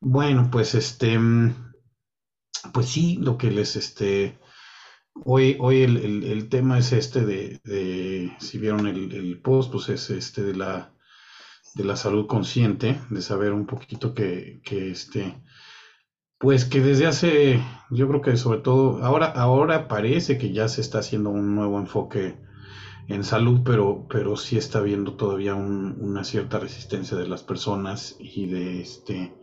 Bueno, pues este, mm, pues sí, lo que les, este, hoy, hoy el, el- tema es este de, de- si vieron el, el post, pues es este de la, de la salud consciente, de saber un poquito que, que este, pues que desde hace, yo creo que sobre todo, ahora, ahora parece que ya se está haciendo un nuevo enfoque en salud, pero, pero sí está habiendo todavía un- una cierta resistencia de las personas y de este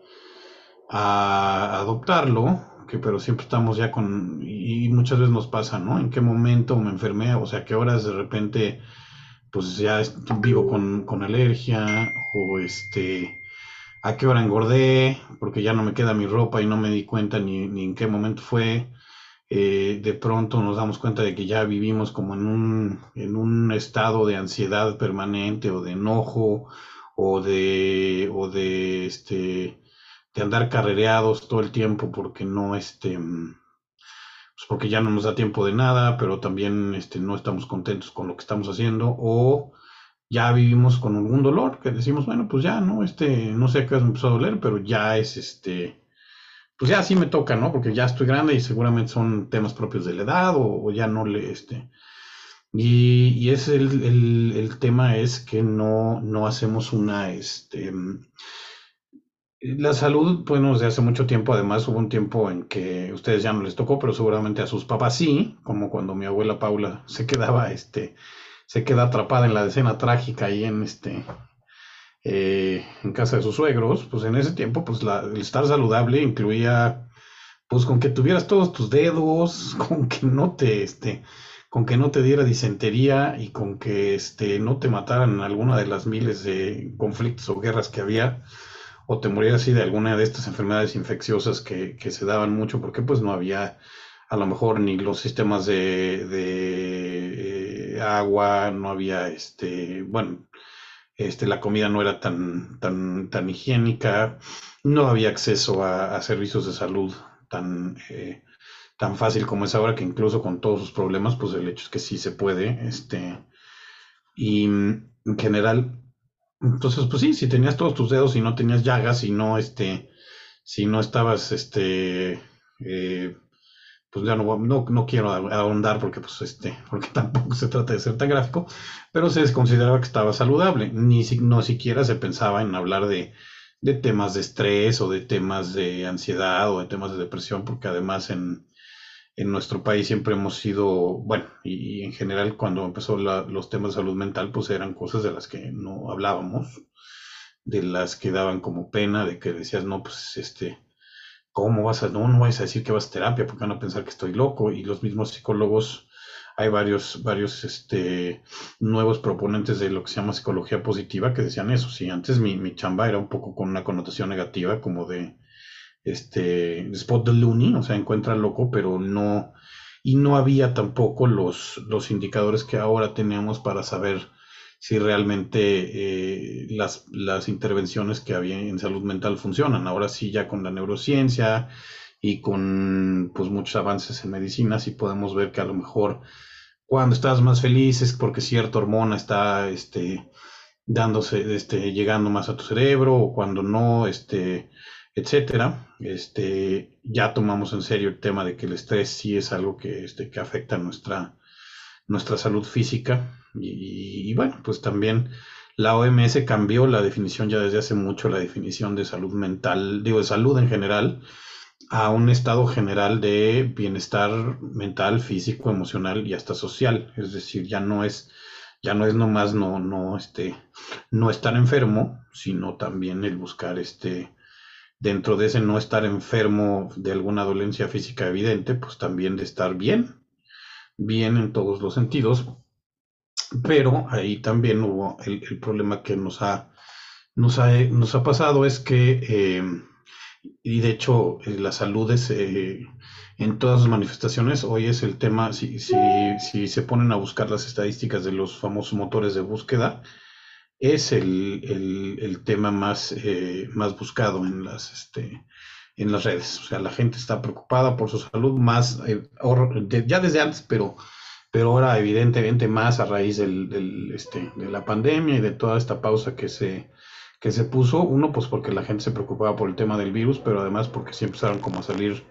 a adoptarlo, que pero siempre estamos ya con, y muchas veces nos pasa, ¿no? ¿En qué momento me enfermé? O sea, qué horas de repente, pues ya vivo con, con alergia, o este, a qué hora engordé, porque ya no me queda mi ropa y no me di cuenta ni, ni en qué momento fue. Eh, de pronto nos damos cuenta de que ya vivimos como en un, en un estado de ansiedad permanente o de enojo o de, o de este, de andar carrereados todo el tiempo porque no, este, pues porque ya no nos da tiempo de nada, pero también este, no estamos contentos con lo que estamos haciendo, o ya vivimos con algún dolor que decimos, bueno, pues ya, ¿no? Este, no sé qué me empezó a doler, pero ya es este, pues ya sí me toca, ¿no? Porque ya estoy grande y seguramente son temas propios de la edad, o, o ya no le, este, y, y es el, el, el tema es que no, no hacemos una, este, la salud, bueno, desde hace mucho tiempo, además hubo un tiempo en que a ustedes ya no les tocó, pero seguramente a sus papás sí, como cuando mi abuela Paula se quedaba, este, se queda atrapada en la escena trágica ahí en este, eh, en casa de sus suegros, pues en ese tiempo, pues la, el estar saludable incluía, pues con que tuvieras todos tus dedos, con que no te, este, con que no te diera disentería y con que, este, no te mataran en alguna de las miles de conflictos o guerras que había o te morías así de alguna de estas enfermedades infecciosas que, que se daban mucho, porque pues no había a lo mejor ni los sistemas de, de, eh, agua, no había este, bueno, este, la comida no era tan, tan, tan higiénica, no había acceso a, a servicios de salud tan, eh, tan fácil como es ahora, que incluso con todos sus problemas, pues el hecho es que sí se puede, este, y en general entonces, pues sí, si tenías todos tus dedos y no tenías llagas y no, este, si no estabas, este, eh, pues ya no, no, no quiero ahondar porque, pues, este, porque tampoco se trata de ser tan gráfico, pero se consideraba que estaba saludable. Ni si, no siquiera se pensaba en hablar de, de temas de estrés o de temas de ansiedad o de temas de depresión, porque además en, en nuestro país siempre hemos sido, bueno, y, en general cuando empezó la, los temas de salud mental, pues eran cosas de las que no hablábamos, de las que daban como pena, de que decías, no, pues este, ¿cómo vas a, no, no vais a decir que vas a terapia porque van a pensar que estoy loco? Y los mismos psicólogos, hay varios, varios, este, nuevos proponentes de lo que se llama psicología positiva que decían eso, sí, antes mi, mi chamba era un poco con una connotación negativa, como de este Spot the Looney, o sea, encuentra loco, pero no, y no había tampoco los, los indicadores que ahora tenemos para saber si realmente eh, las, las intervenciones que había en salud mental funcionan. Ahora sí, ya con la neurociencia y con pues muchos avances en medicina, sí podemos ver que a lo mejor cuando estás más feliz es porque cierta hormona está este, dándose, este, llegando más a tu cerebro, o cuando no, este, etcétera, este, ya tomamos en serio el tema de que el estrés sí es algo que, este, que afecta nuestra, nuestra salud física. Y, y bueno, pues también la OMS cambió la definición ya desde hace mucho, la definición de salud mental, digo, de salud en general, a un estado general de bienestar mental, físico, emocional y hasta social. Es decir, ya no es, ya no es nomás no, no, este, no estar enfermo, sino también el buscar este, dentro de ese no estar enfermo de alguna dolencia física evidente, pues también de estar bien, bien en todos los sentidos, pero ahí también hubo el, problema que nos ha, nos ha, nos ha pasado es que, eh, y de hecho eh, la salud es eh, en todas sus manifestaciones, hoy es el tema, si, si, si se ponen a buscar las estadísticas de los famosos motores de búsqueda, es el, el, el tema más, eh, más buscado en las, este, en las redes. O sea, la gente está preocupada por su salud más, eh, ya desde antes, pero, pero ahora evidentemente más a raíz del, del, este, de la pandemia y de toda esta pausa que se, que se puso, uno pues porque la gente se preocupaba por el tema del virus, pero además porque sí empezaron como a salir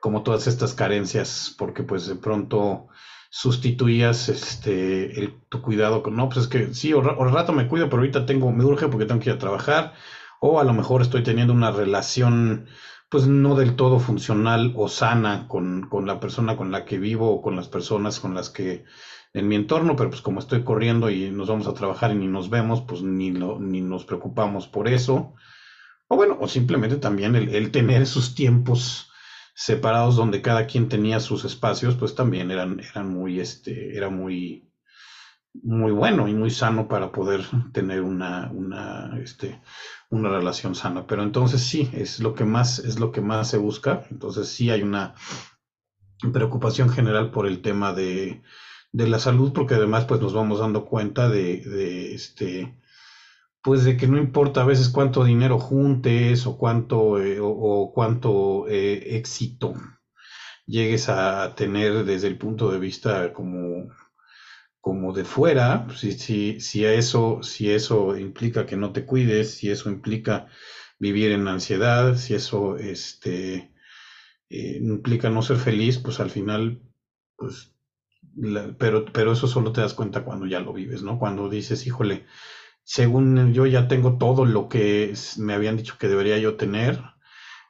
como todas estas carencias, porque pues de pronto sustituías este el, tu cuidado con, no, pues es que sí, o, rato me cuido, pero ahorita tengo, me urge porque tengo que ir a trabajar, o a lo mejor estoy teniendo una relación pues no del todo funcional o sana con, con la persona con la que vivo o con las personas con las que en mi entorno, pero pues como estoy corriendo y nos vamos a trabajar y ni nos vemos, pues ni, lo, ni nos preocupamos por eso. O bueno, o simplemente también el, tener esos tiempos separados donde cada quien tenía sus espacios, pues también eran, eran muy, este, era muy, muy bueno y muy sano para poder tener una, una, este, una relación sana. Pero entonces sí, es lo que más, es lo que más se busca. Entonces sí hay una preocupación general por el tema de, de la salud, porque además pues nos vamos dando cuenta de, este pues de que no importa a veces cuánto dinero juntes o cuánto eh, o, cuánto eh, éxito llegues a tener desde el punto de vista como como de fuera, si, si, si, eso, si eso implica que no te cuides, si eso implica vivir en ansiedad, si eso este, eh, implica no ser feliz, pues al final, pues pero, pero eso solo te das cuenta cuando ya lo vives, ¿no? Cuando dices, híjole, según yo ya tengo todo lo que me habían dicho que debería yo tener,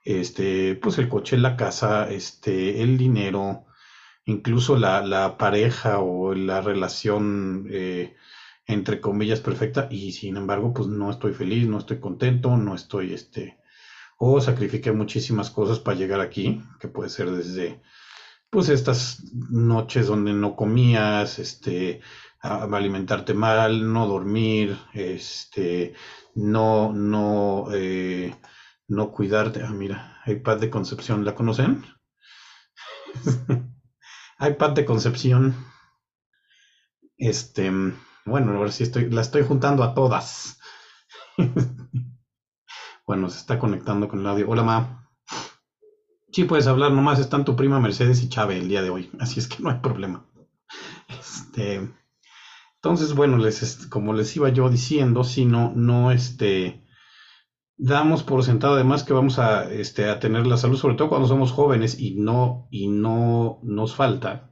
este, pues el coche, la casa, este, el dinero, incluso la, la pareja o la relación, eh, entre comillas, perfecta, y sin embargo, pues no estoy feliz, no estoy contento, no estoy, este, o sacrifiqué muchísimas cosas para llegar aquí, que puede ser desde pues estas noches donde no comías, este, alimentarte mal, no dormir, este, no, no, eh, no cuidarte. Ah, mira, iPad de Concepción, ¿la conocen? iPad de Concepción. Este, bueno, ahora sí estoy, la estoy juntando a todas. bueno, se está conectando con el audio. Hola, ma. Sí, puedes hablar, nomás están tu prima Mercedes y Chávez el día de hoy, así es que no hay problema. Este, entonces, bueno, les, como les iba yo diciendo, si no, no, este, damos por sentado además que vamos a, este, a tener la salud, sobre todo cuando somos jóvenes y no, y no nos falta,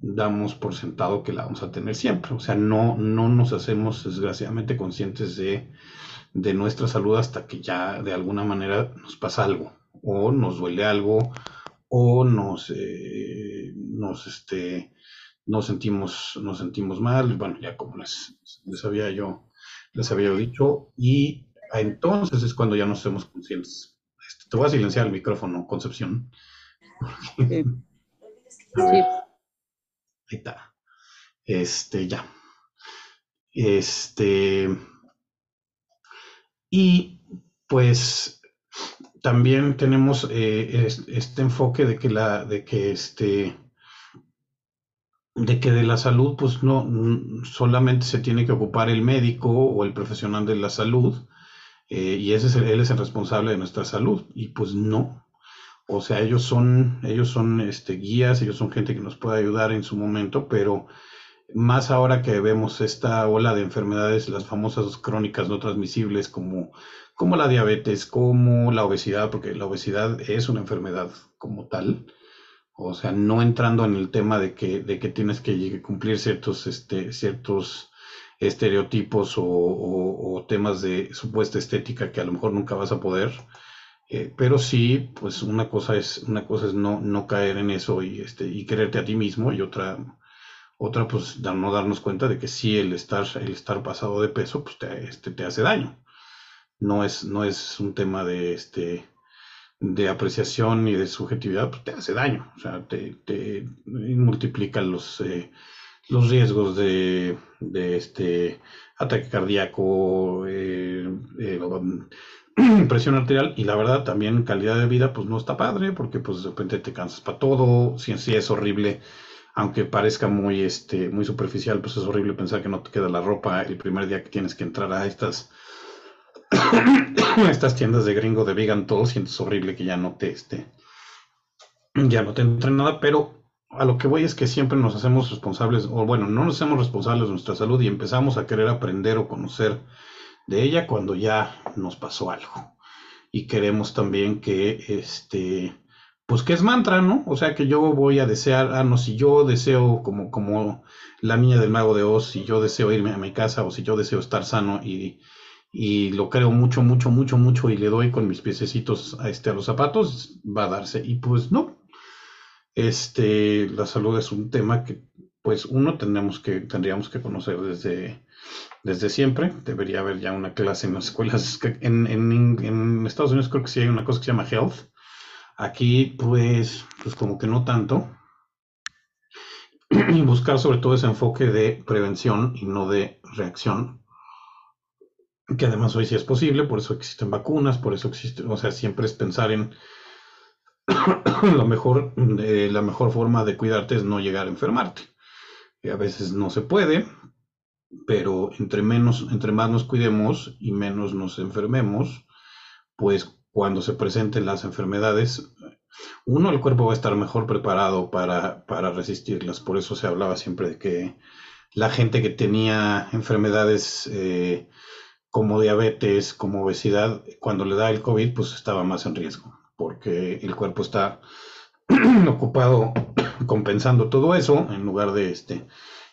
damos por sentado que la vamos a tener siempre. O sea, no, no nos hacemos desgraciadamente conscientes de, de nuestra salud hasta que ya de alguna manera nos pasa algo o nos duele algo, o nos, eh, nos, este, nos sentimos, nos sentimos mal, bueno, ya como les, les había yo, les había dicho, y entonces es cuando ya nos hacemos conscientes. Este, te voy a silenciar el micrófono, Concepción. Sí. Ahí está. Este, ya. Este. Y pues también tenemos eh, este enfoque de que la, de que este, de que de la salud, pues no solamente se tiene que ocupar el médico o el profesional de la salud, eh, y ese es él es el responsable de nuestra salud, y pues no. O sea, ellos son, ellos son este, guías, ellos son gente que nos puede ayudar en su momento, pero más ahora que vemos esta ola de enfermedades, las famosas crónicas no transmisibles como como la diabetes, como la obesidad, porque la obesidad es una enfermedad como tal. O sea, no entrando en el tema de que, de que tienes que cumplir ciertos, este, ciertos estereotipos o, temas de supuesta estética que a lo mejor nunca vas a poder. Eh, pero sí, pues una cosa es, una cosa es no, no caer en eso y, este, y quererte a ti mismo, y otra, otra pues no darnos cuenta de que sí el estar, el estar pasado de peso, pues te, este, te hace daño no es, no es un tema de, este, de apreciación ni de subjetividad, pues te hace daño, o sea, te, te multiplica los, eh, los riesgos de, de, este ataque cardíaco, eh, eh, presión arterial y la verdad también calidad de vida pues no está padre porque pues de repente te cansas para todo, si en sí es horrible, aunque parezca muy, este, muy superficial, pues es horrible pensar que no te queda la ropa el primer día que tienes que entrar a estas estas tiendas de gringo de vegan todo sientes horrible que ya no te esté ya no te entren nada pero a lo que voy es que siempre nos hacemos responsables o bueno no nos hacemos responsables de nuestra salud y empezamos a querer aprender o conocer de ella cuando ya nos pasó algo. Y queremos también que, este, pues que es mantra, ¿no? O sea, que yo voy a desear, ah, no, si yo deseo como, como la niña del mago de Oz, si yo deseo irme a mi casa o si yo deseo estar sano y, y lo creo mucho, mucho, mucho, mucho y le doy con mis piececitos a, este, a los zapatos, va a darse. Y pues no. Este, la salud es un tema que, pues, uno tendríamos que, tendríamos que conocer desde, desde siempre. Debería haber ya una clase en las escuelas. En, en, Estados Unidos creo que sí hay una cosa que se llama health. Aquí, pues, pues como que no tanto. Y buscar sobre todo ese enfoque de prevención y no de reacción que además hoy sí es posible, por eso existen vacunas, por eso existe, o sea, siempre es pensar en lo mejor, eh, la mejor forma de cuidarte es no llegar a enfermarte. Y a veces no se puede, pero entre menos, entre más nos cuidemos y menos nos enfermemos, pues cuando se presenten las enfermedades, uno, el cuerpo va a estar mejor preparado para, para resistirlas. Por eso se hablaba siempre de que la gente que tenía enfermedades eh, como diabetes, como obesidad, cuando le da el COVID, pues estaba más en riesgo, porque el cuerpo está ocupado compensando todo eso en lugar de este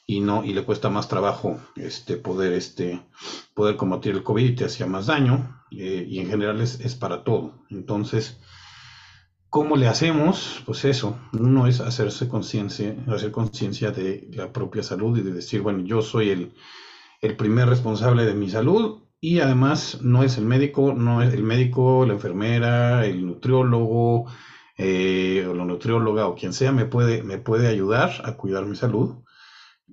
y no y le cuesta más trabajo este poder este poder combatir el COVID y te hacía más daño eh, y en general es, es, para todo. Entonces cómo le hacemos pues eso uno es hacerse conciencia hacer conciencia de la propia salud y de decir bueno yo soy el el primer responsable de mi salud y además no es el médico, no es el médico, la enfermera, el nutriólogo, eh, o la nutrióloga o quien sea me puede, me puede ayudar a cuidar mi salud,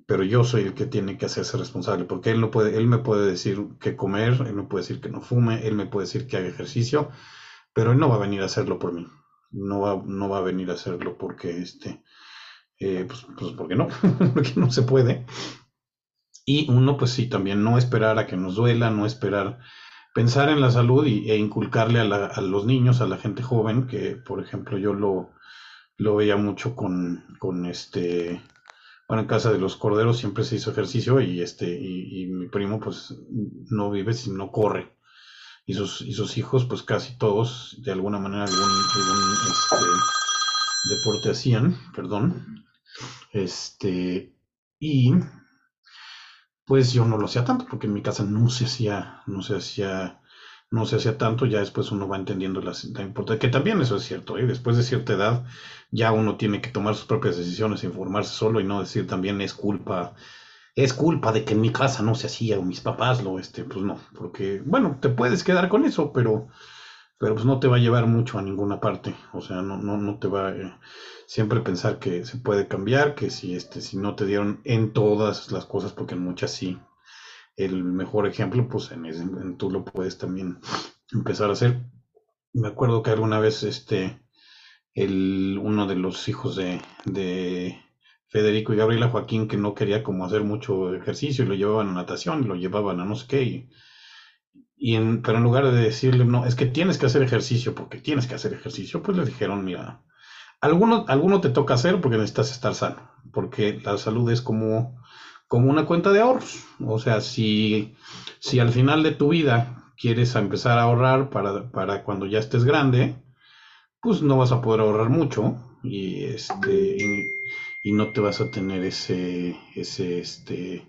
pero yo soy el que tiene que hacerse responsable, porque él no puede, él me puede decir qué comer, él me puede decir que no fume, él me puede decir que haga ejercicio, pero él no va a venir a hacerlo por mí, no va, no va a venir a hacerlo porque este, eh, pues, pues porque no, porque no se puede. Y uno, pues sí, también no esperar a que nos duela, no esperar, pensar en la salud y, e inculcarle a, los niños, a la gente joven, que por ejemplo yo lo, lo veía mucho con, con este, bueno, en casa de los corderos siempre se hizo ejercicio y este, y, mi primo pues no vive si no corre. Y sus, y sus hijos, pues casi todos, de alguna manera, algún, algún este, deporte hacían, perdón. Este, y pues yo no lo hacía tanto, porque en mi casa no se hacía, no se hacía, no se hacía tanto, ya después uno va entendiendo la, importancia, que también eso es cierto, ¿eh? después de cierta edad ya uno tiene que tomar sus propias decisiones, informarse solo y no decir también es culpa, es culpa de que en mi casa no se hacía o mis papás lo, este, pues no, porque bueno, te puedes quedar con eso, pero, pero pues no te va a llevar mucho a ninguna parte, o sea, no, no, no te va, eh, siempre pensar que se puede cambiar, que si, este, si no te dieron en todas las cosas, porque en muchas sí, el mejor ejemplo, pues en, tú lo puedes también empezar a hacer. Me acuerdo que alguna vez este, el, uno de los hijos de, de Federico y Gabriela Joaquín, que no quería como hacer mucho ejercicio, y lo llevaban a natación, y lo llevaban a no sé qué, y, en, pero en lugar de decirle, no, es que tienes que hacer ejercicio, porque tienes que hacer ejercicio, pues le dijeron, mira, Alguno, alguno te toca hacer porque necesitas estar sano, porque la salud es como, como una cuenta de ahorros. O sea, si, si al final de tu vida quieres empezar a ahorrar para, para cuando ya estés grande, pues no vas a poder ahorrar mucho y este y, no te vas a tener ese ese este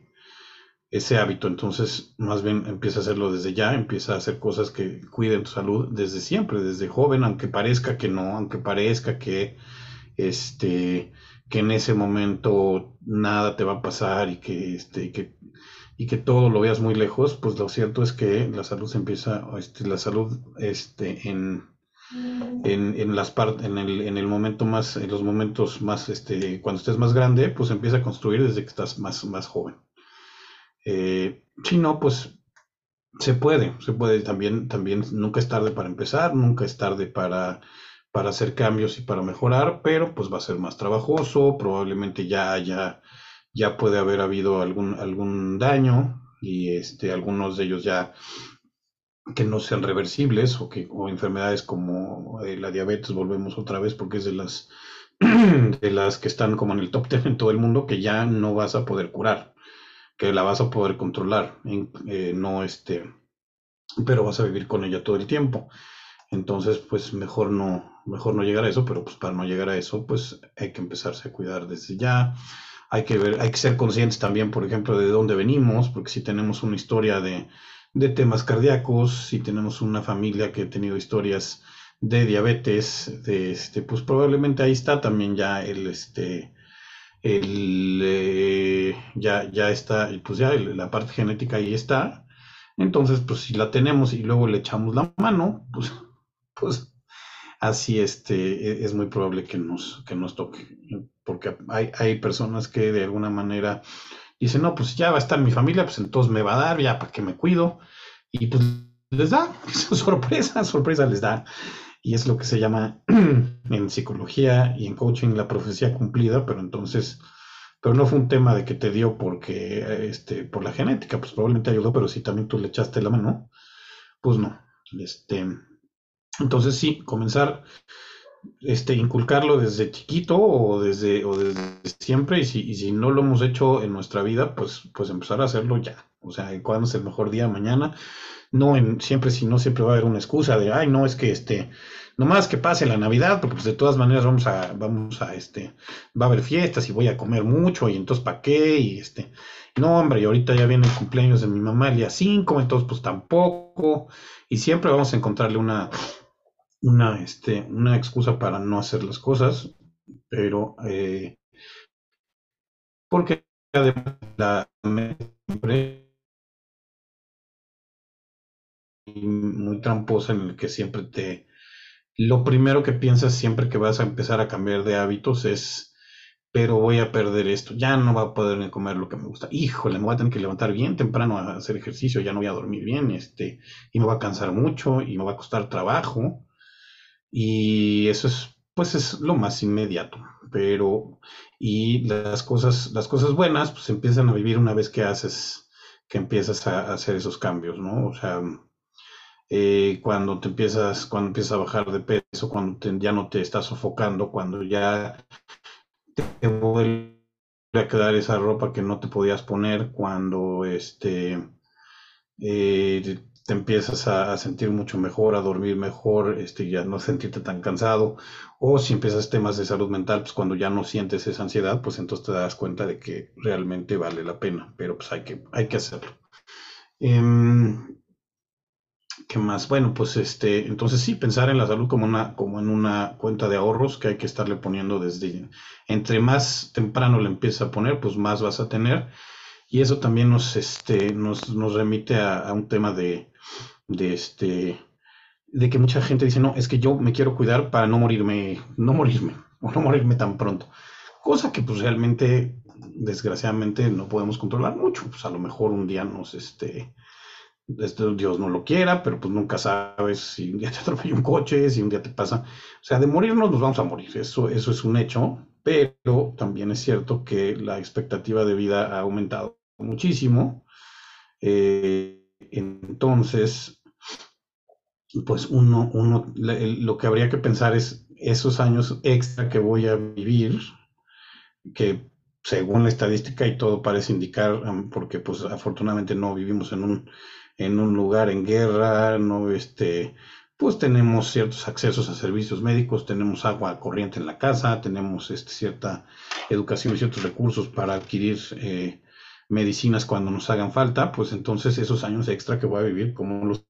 ese hábito. Entonces, más bien empieza a hacerlo desde ya, empieza a hacer cosas que cuiden tu salud desde siempre, desde joven, aunque parezca que no, aunque parezca que este que en ese momento nada te va a pasar y que este que y que todo lo veas muy lejos, pues lo cierto es que la salud se empieza, este, la salud este, en, en, en las partes, en el, en el momento más, en los momentos más, este, cuando estés más grande, pues empieza a construir desde que estás más, más joven. Eh, si no, pues se puede, se puede también, también nunca es tarde para empezar, nunca es tarde para, para hacer cambios y para mejorar, pero pues va a ser más trabajoso, probablemente ya haya, ya puede haber habido algún, algún daño y este, algunos de ellos ya que no sean reversibles o que o enfermedades como eh, la diabetes volvemos otra vez porque es de las de las que están como en el top 10 en todo el mundo que ya no vas a poder curar que la vas a poder controlar, eh, no este, pero vas a vivir con ella todo el tiempo. Entonces, pues mejor no, mejor no llegar a eso, pero pues para no llegar a eso, pues hay que empezarse a cuidar desde ya. Hay que ver, hay que ser conscientes también, por ejemplo, de dónde venimos, porque si tenemos una historia de, de temas cardíacos, si tenemos una familia que ha tenido historias de diabetes, de este, pues probablemente ahí está también ya el este el eh, ya, ya está, pues ya la parte genética ahí está. Entonces, pues si la tenemos y luego le echamos la mano, pues, pues así este, e, es muy probable que nos, que nos toque. Porque hay, hay personas que de alguna manera dicen, no, pues ya va a estar mi familia, pues entonces me va a dar, ya para que me cuido. Y pues les da, sorpresa, sorpresa les da. Y es lo que se llama en psicología y en coaching la profecía cumplida, pero entonces, pero no fue un tema de que te dio porque, este, por la genética, pues probablemente ayudó, pero si también tú le echaste la mano, pues no. Este, entonces sí, comenzar, este, inculcarlo desde chiquito o desde, o desde siempre, y si, y si no lo hemos hecho en nuestra vida, pues, pues empezar a hacerlo ya. O sea, ¿cuándo es el mejor día? Mañana no siempre, si no, siempre va a haber una excusa de, ay, no, es que este, nomás que pase la Navidad, porque pues de todas maneras vamos a, vamos a, este, va a haber fiestas y voy a comer mucho, y entonces, ¿para qué? Y este, no, hombre, y ahorita ya viene el cumpleaños de mi mamá el día 5, entonces, pues tampoco, y siempre vamos a encontrarle una, una, este, una excusa para no hacer las cosas, pero, eh, porque además la muy tramposa en el que siempre te... Lo primero que piensas siempre que vas a empezar a cambiar de hábitos es, pero voy a perder esto, ya no va a poder comer lo que me gusta. Híjole, me voy a tener que levantar bien temprano a hacer ejercicio, ya no voy a dormir bien, este, y me va a cansar mucho y me va a costar trabajo. Y eso es, pues es lo más inmediato. Pero, y las cosas, las cosas buenas, pues empiezan a vivir una vez que haces, que empiezas a hacer esos cambios, ¿no? O sea, eh, cuando te empiezas, cuando empiezas a bajar de peso, cuando ya no te estás sofocando, cuando ya te vuelve a quedar esa ropa que no te podías poner, cuando este eh, te empiezas a, sentir mucho mejor, a dormir mejor, este, ya no sentirte tan cansado, o si empiezas temas de salud mental, pues cuando ya no sientes esa ansiedad, pues entonces te das cuenta de que realmente vale la pena, pero pues hay que, hay que hacerlo. Em, ¿Qué más? Bueno, pues este, entonces sí, pensar en la salud como una, como en una cuenta de ahorros que hay que estarle poniendo desde, entre más temprano le empieza a poner, pues más vas a tener. Y eso también nos, este, nos, nos remite a, un tema de, de este, de que mucha gente dice, no, es que yo me quiero cuidar para no morirme, no morirme, o no morirme tan pronto. Cosa que pues realmente, desgraciadamente, no podemos controlar mucho. Pues a lo mejor un día nos, este, esto Dios no lo quiera, pero pues nunca sabes si un día te atropella un coche, si un día te pasa. O sea, de morirnos nos vamos a morir, eso, eso es un hecho, pero también es cierto que la expectativa de vida ha aumentado muchísimo. Eh, entonces, pues uno, uno lo que habría que pensar es esos años extra que voy a vivir, que según la estadística y todo parece indicar, porque pues afortunadamente no vivimos en un en un lugar en guerra, no este, pues tenemos ciertos accesos a servicios médicos, tenemos agua corriente en la casa, tenemos este, cierta educación y ciertos recursos para adquirir eh, medicinas cuando nos hagan falta, pues entonces esos años extra que voy a vivir, como los...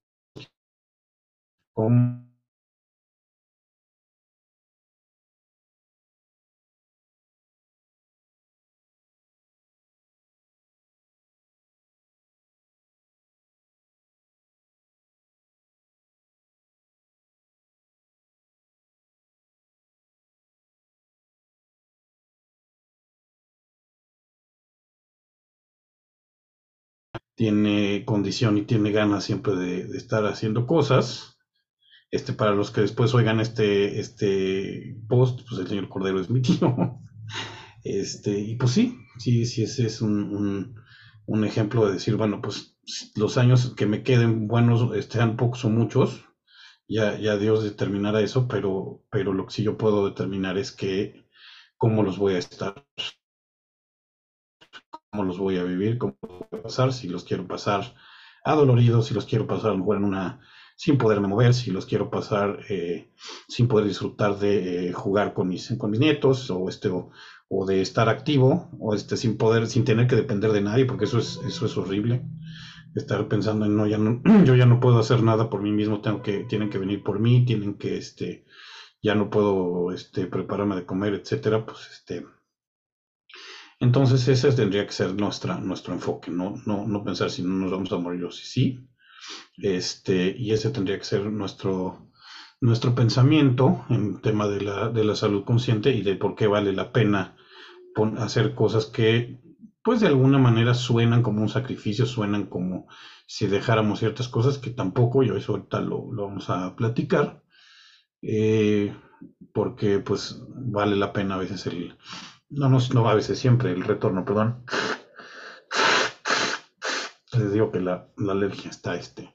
tiene condición y tiene ganas siempre de, estar haciendo cosas. Este, para los que después oigan este, este post, pues el señor Cordero es mi tío. Este, y pues sí, sí, sí, ese es un, ejemplo de decir, bueno, pues los años que me queden buenos, este, sean pocos o muchos, ya, ya Dios determinará eso, pero, pero lo que sí yo puedo determinar es que cómo los voy a estar cómo los voy a vivir, cómo voy a pasar, si los quiero pasar adoloridos, si los quiero pasar a lo mejor en una sin poderme mover, si los quiero pasar eh, sin poder disfrutar de eh, jugar con mis, con mis nietos o, este, o, de estar activo o este, sin poder, sin tener que depender de nadie, porque eso es, eso es horrible. Estar pensando en no, ya no, yo ya no puedo hacer nada por mí mismo, tengo que, tienen que venir por mí, tienen que, este, ya no puedo este, prepararme de comer, etcétera, pues este. Entonces ese tendría que ser nuestra, nuestro enfoque, no, no, no pensar si no nos vamos a morir o si sí. Este, y ese tendría que ser nuestro, nuestro pensamiento en tema de la, de la salud consciente y de por qué vale la pena hacer cosas que pues de alguna manera suenan como un sacrificio, suenan como si dejáramos ciertas cosas que tampoco, yo eso ahorita lo, lo vamos a platicar, eh, porque pues vale la pena a veces el, no, no, no a veces siempre el retorno, perdón. Les digo que la, alergia está este.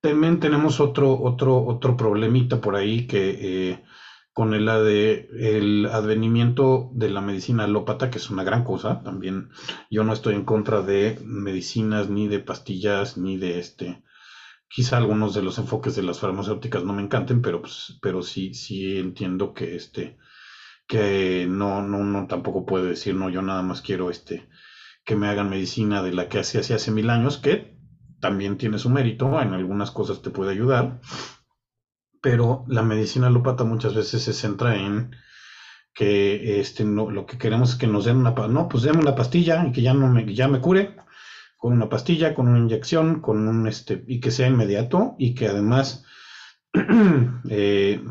También tenemos otro, otro, otro problemita por ahí que eh, con el, de, el advenimiento de la medicina alópata, que es una gran cosa, también yo no estoy en contra de medicinas, ni de pastillas, ni de este, quizá algunos de los enfoques de las farmacéuticas no me encanten, pero, pues, pero sí, sí entiendo que este, que no, no, no tampoco puede decir, no, yo nada más quiero este, que me hagan medicina de la que hacía hace, hace mil años, que también tiene su mérito, en algunas cosas te puede ayudar, pero la medicina alópata muchas veces se centra en que este, no, lo que queremos es que nos den una, no, pues denme una pastilla y que ya, no me, ya me cure, con una pastilla, con una inyección, con un, este, y que sea inmediato y que además, eh,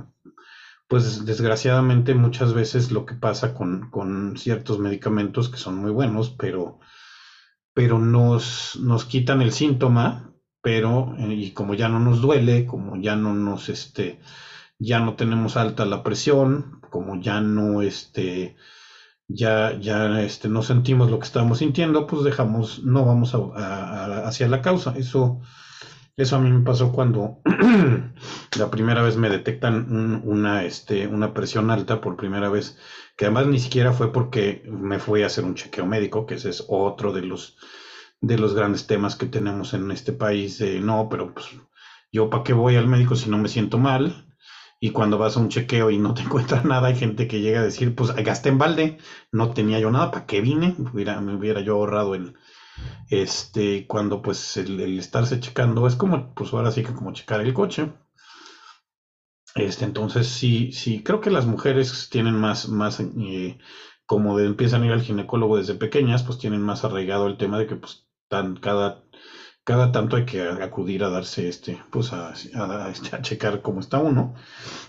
pues desgraciadamente muchas veces lo que pasa con, con, ciertos medicamentos que son muy buenos, pero, pero nos, nos quitan el síntoma pero eh, y como ya no nos duele, como ya no nos este ya no tenemos alta la presión, como ya no este ya ya este no sentimos lo que estamos sintiendo, pues dejamos no vamos hacia la causa. Eso eso a mí me pasó cuando la primera vez me detectan una, este, una presión alta por primera vez, que además ni siquiera fue porque me fui a hacer un chequeo médico, que ese es otro de los de los grandes temas que tenemos en este país, de no, pero pues yo para qué voy al médico si no me siento mal, y cuando vas a un chequeo y no te encuentras nada, hay gente que llega a decir, pues gasté en balde, no tenía yo nada, ¿para qué vine? me hubiera yo ahorrado el, este, cuando pues el, estarse checando es como, pues ahora sí que como checar el coche. Este, entonces sí, sí, creo que las mujeres tienen más, más, eh, como de, empiezan a ir al ginecólogo desde pequeñas, pues tienen más arraigado el tema de que pues cada, cada tanto hay que acudir a darse este, pues a, este, a, checar cómo está uno.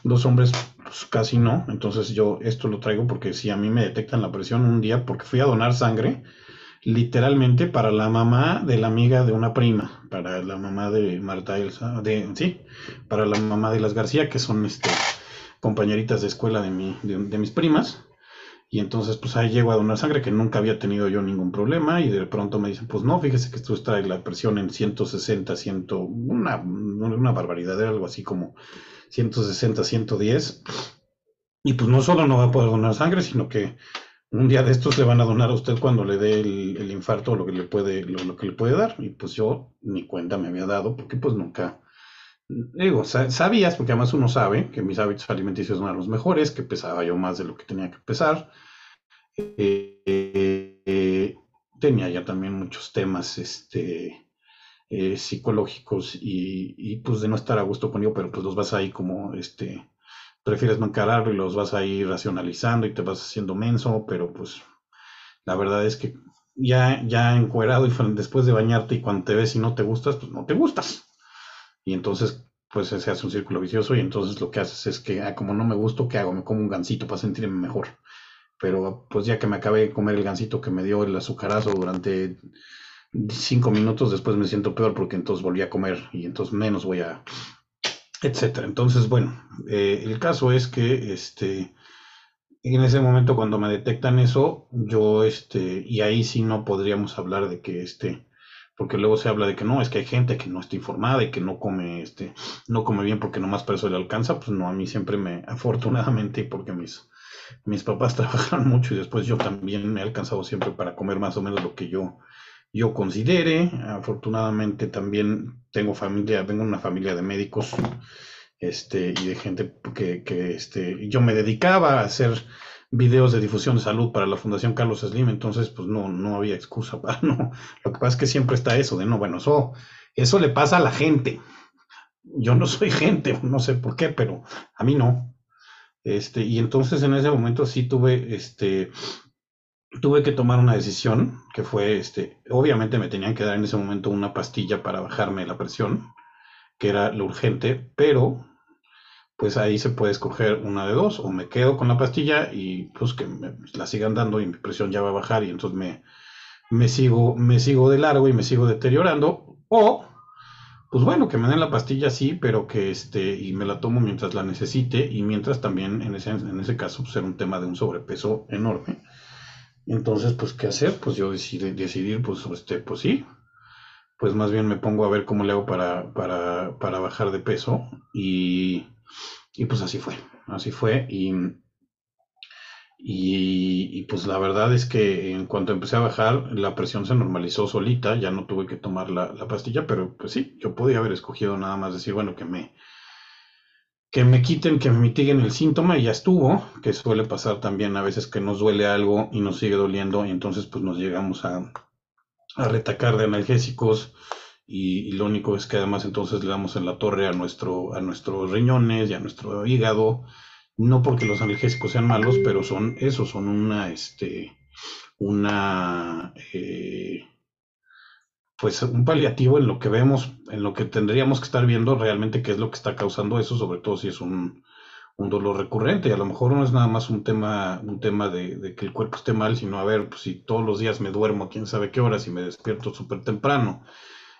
Los hombres, pues casi no. Entonces yo esto lo traigo porque si a mí me detectan la presión un día, porque fui a donar sangre, literalmente para la mamá de la amiga de una prima, para la mamá de Marta Elsa, de, sí, para la mamá de las García, que son este, compañeritas de escuela de, mi, de mis primas. Y entonces, pues ahí llego a donar sangre, que nunca había tenido yo ningún problema, y de pronto me dicen, pues no, fíjese que tú traes la presión en 160, 100, una, una barbaridad, era algo así como 160, 110. Y pues no solo no va a poder donar sangre, sino que un día de estos le van a donar a usted cuando le dé el, infarto o lo que le puede, lo, que le puede dar. Y pues yo ni cuenta me había dado, porque pues nunca, digo, sabías, porque además uno sabe que mis hábitos alimenticios no eran los mejores, que pesaba yo más de lo que tenía que pesar. Eh, tenía ya también muchos temas este, eh, psicológicos y, pues de no estar a gusto conmigo, pero pues los vas ahí como, este, prefieres no encararlo y los vas a ir racionalizando y te vas haciendo menso, pero pues la verdad es que ya, ya encuerado y después de bañarte y cuando te ves y no te gustas, pues no te gustas. Y entonces, pues se hace un círculo vicioso y entonces lo que haces es que, ah, como no me gusto, ¿qué hago? Me como un gansito para sentirme mejor. Pero pues ya que me acabé de comer el gansito que me dio el azucarazo durante cinco minutos, después me siento peor porque entonces volví a comer y entonces menos voy a, etcétera. Entonces, bueno, eh, el caso es que, este, en ese momento cuando me detectan eso, yo, este, y ahí sí no podríamos hablar de que, este, porque luego se habla de que no, es que hay gente que no está informada y que no come, este, no come bien porque nomás para eso le alcanza, pues no, a mí siempre me, afortunadamente, porque mis, mis papás trabajan mucho y después yo también me he alcanzado siempre para comer más o menos lo que yo yo considere. Afortunadamente también tengo familia, vengo de una familia de médicos este, y de gente que, que este, yo me dedicaba a hacer videos de difusión de salud para la Fundación Carlos Slim, entonces pues no, no había excusa para no. Lo que pasa es que siempre está eso de no, bueno, eso, eso le pasa a la gente. Yo no soy gente, no sé por qué, pero a mí no. Este, y entonces en ese momento sí tuve, este, tuve que tomar una decisión que fue, este, obviamente me tenían que dar en ese momento una pastilla para bajarme la presión, que era lo urgente, pero pues ahí se puede escoger una de dos, o me quedo con la pastilla y pues que me la sigan dando y mi presión ya va a bajar y entonces me, me sigo, me sigo de largo y me sigo deteriorando, o pues bueno, que me den la pastilla sí, pero que este, y me la tomo mientras la necesite, y mientras también en ese, en ese caso, pues era un tema de un sobrepeso enorme. Entonces, pues, ¿qué hacer? Pues yo decidí, decidir, pues, este, pues sí, pues más bien me pongo a ver cómo le hago para, para, para bajar de peso, y, y pues así fue, así fue, y y, pues la verdad es que en cuanto empecé a bajar, la presión se normalizó solita, ya no tuve que tomar la, pastilla, pero pues sí, yo podía haber escogido nada más decir, bueno, que me, que me quiten, que me mitiguen el síntoma y ya estuvo, que suele pasar también a veces que nos duele algo y nos sigue doliendo y entonces pues nos llegamos a, a retacar de analgésicos y, lo único es que además entonces le damos en la torre a, nuestro, a nuestros riñones y a nuestro hígado no porque los analgésicos sean malos, pero son eso, son una, este, una, eh, pues un paliativo en lo que vemos, en lo que tendríamos que estar viendo realmente qué es lo que está causando eso, sobre todo si es un, un dolor recurrente. Y a lo mejor no es nada más un tema, un tema de, que el cuerpo esté mal, sino a ver, pues, si todos los días me duermo, quién sabe qué horas y me despierto súper temprano,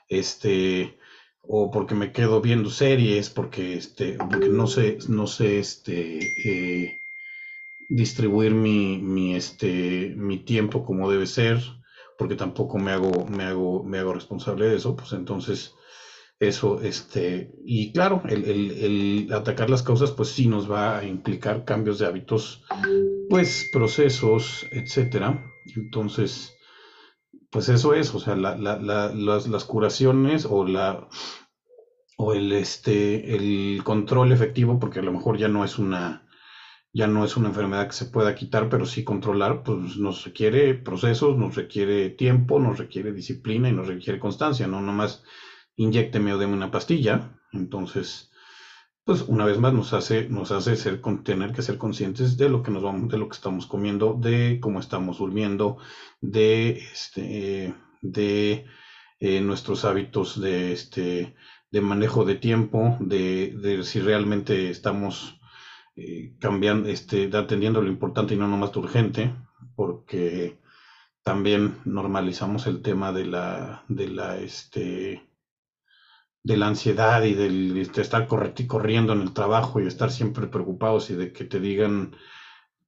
este, o porque me quedo viendo series, porque, este, no sé, no sé este, eh, distribuir mi, mi, este, mi tiempo como debe ser, porque tampoco me hago, me hago, me hago responsable de eso, pues entonces eso, este, y claro, el, atacar las causas, pues sí nos va a implicar cambios de hábitos, pues procesos, etcétera. Entonces, pues eso es, o sea, la, la, la, las, las, curaciones o la o el este el control efectivo, porque a lo mejor ya no es una ya no es una enfermedad que se pueda quitar, pero sí controlar, pues nos requiere procesos, nos requiere tiempo, nos requiere disciplina y nos requiere constancia, no nomás inyecteme o deme una pastilla. Entonces, pues una vez más nos hace, nos hace ser, tener que ser conscientes de lo que nos de lo que estamos comiendo, de cómo estamos durmiendo, de este, de eh, nuestros hábitos de este, de manejo de tiempo, de, de si realmente estamos eh, cambiando, este, atendiendo lo importante y no nomás lo urgente, porque también normalizamos el tema de la, de la, este, de la ansiedad y del de estar corriendo en el trabajo y estar siempre preocupados y de que te digan,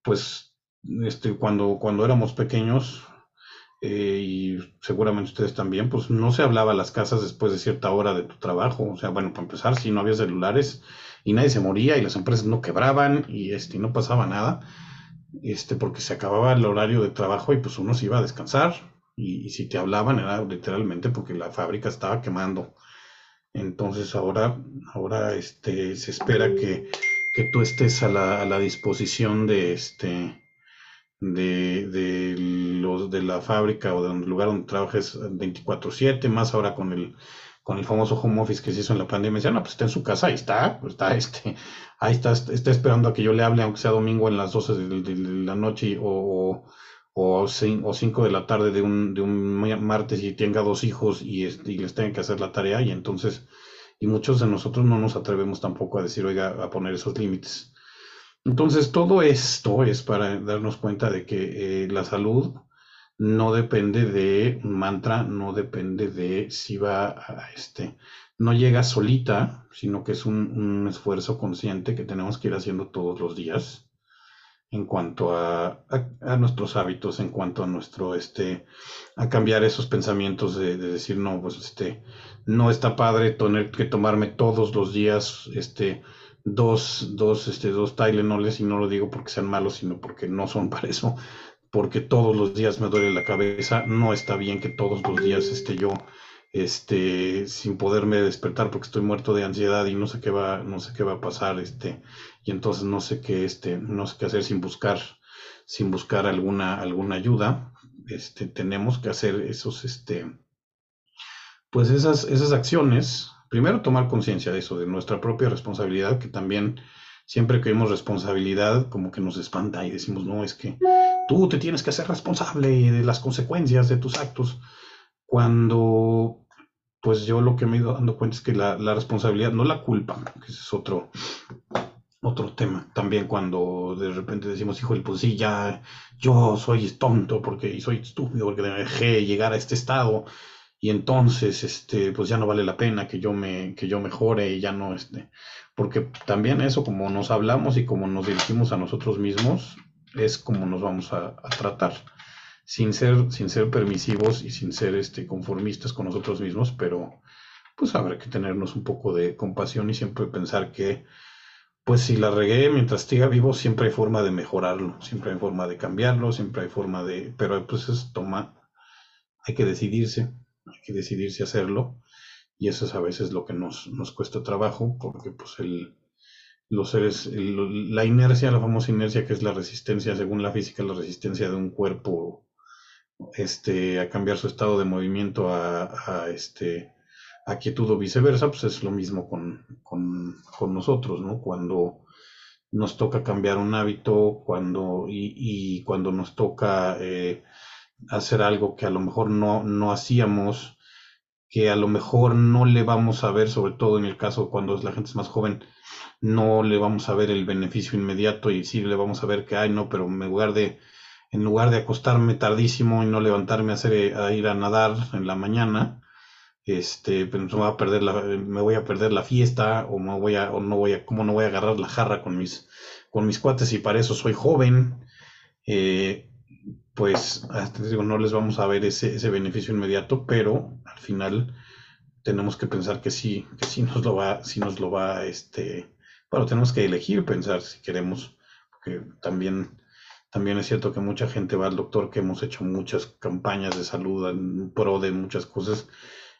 pues, este, cuando, cuando éramos pequeños, eh, y seguramente ustedes también, pues no se hablaba a las casas después de cierta hora de tu trabajo. O sea, bueno, para empezar, si no había celulares y nadie se moría y las empresas no quebraban y este, no pasaba nada, este, porque se acababa el horario de trabajo y pues uno se iba a descansar. Y, si te hablaban era literalmente porque la fábrica estaba quemando. Entonces ahora, ahora este, se espera que, que tú estés a la, a la disposición de este de, de, los, de la fábrica o del lugar donde trabajes 24/7, más ahora con el, con el famoso home office que se hizo en la pandemia, decían, no, pues está en su casa, ahí está, pues está, este, ahí está, está esperando a que yo le hable, aunque sea domingo en las 12 de, la noche o, o, o 5 de la tarde de un, de un martes y tenga dos hijos y, y les tenga que hacer la tarea y entonces, y muchos de nosotros no nos atrevemos tampoco a decir, oiga, a poner esos límites. Entonces, todo esto es para darnos cuenta de que eh, la salud no depende de un mantra, no depende de si va a este, no llega solita, sino que es un, esfuerzo consciente que tenemos que ir haciendo todos los días en cuanto a, nuestros hábitos, en cuanto a nuestro, este, a cambiar esos pensamientos de, de, decir, no, pues, este, no está padre tener que tomarme todos los días, este, dos, dos, este, dos Tylenoles, y no lo digo porque sean malos, sino porque no son para eso, porque todos los días me duele la cabeza, no está bien que todos los días esté yo este, sin poderme despertar porque estoy muerto de ansiedad y no sé qué va, no sé qué va a pasar, este, y entonces no sé qué, este, no sé qué hacer sin buscar, sin buscar alguna, alguna ayuda, este, tenemos que hacer esos, este, pues esas, esas acciones, primero tomar conciencia de eso, de nuestra propia responsabilidad, que también siempre que vemos responsabilidad, como que nos espanta y decimos, no, es que tú te tienes que hacer responsable de las consecuencias de tus actos, cuando pues yo lo que me he ido dando cuenta es que la, responsabilidad, no la culpa, que ese es otro, otro tema. También cuando de repente decimos, híjole, pues sí, ya yo soy tonto porque soy estúpido porque dejé llegar a este estado y entonces este pues ya no vale la pena que yo me que yo mejore y ya no este porque también eso como nos hablamos y como nos dirigimos a nosotros mismos es como nos vamos a tratar. Sin ser, sin ser permisivos y sin ser este, conformistas con nosotros mismos, pero pues habrá que tenernos un poco de compasión y siempre pensar que, pues si la regué mientras siga vivo, siempre hay forma de mejorarlo, siempre hay forma de cambiarlo, siempre hay forma de, pero pues es toma, hay que decidirse, hay que decidirse hacerlo, y eso es a veces lo que nos, nos cuesta trabajo, porque pues el, los seres, la inercia, la famosa inercia que es la resistencia, según la física, la resistencia de un cuerpo este, a cambiar su estado de movimiento a, este, a quietud o viceversa, pues es lo mismo con, nosotros, ¿no? Cuando nos toca cambiar un hábito, cuando, y, cuando nos toca eh, hacer algo que a lo mejor no, no hacíamos, que a lo mejor no le vamos a ver, sobre todo en el caso cuando la gente es más joven, no le vamos a ver el beneficio inmediato y sí le vamos a ver que, ay, no, pero en lugar de en lugar de acostarme tardísimo y no levantarme a, hacer, a ir a nadar en la mañana, este, pues me voy a perder la, me voy a perder la fiesta o no voy a, o no voy a, cómo no voy a agarrar la jarra con mis, con mis cuates y para eso soy joven, eh, pues digo, no les vamos a ver ese, ese beneficio inmediato, pero al final tenemos que pensar que sí, que sí nos lo va, sí nos lo va, este, bueno, tenemos que elegir pensar si queremos, porque también también es cierto que mucha gente va al doctor, que hemos hecho muchas campañas de salud en pro de muchas cosas,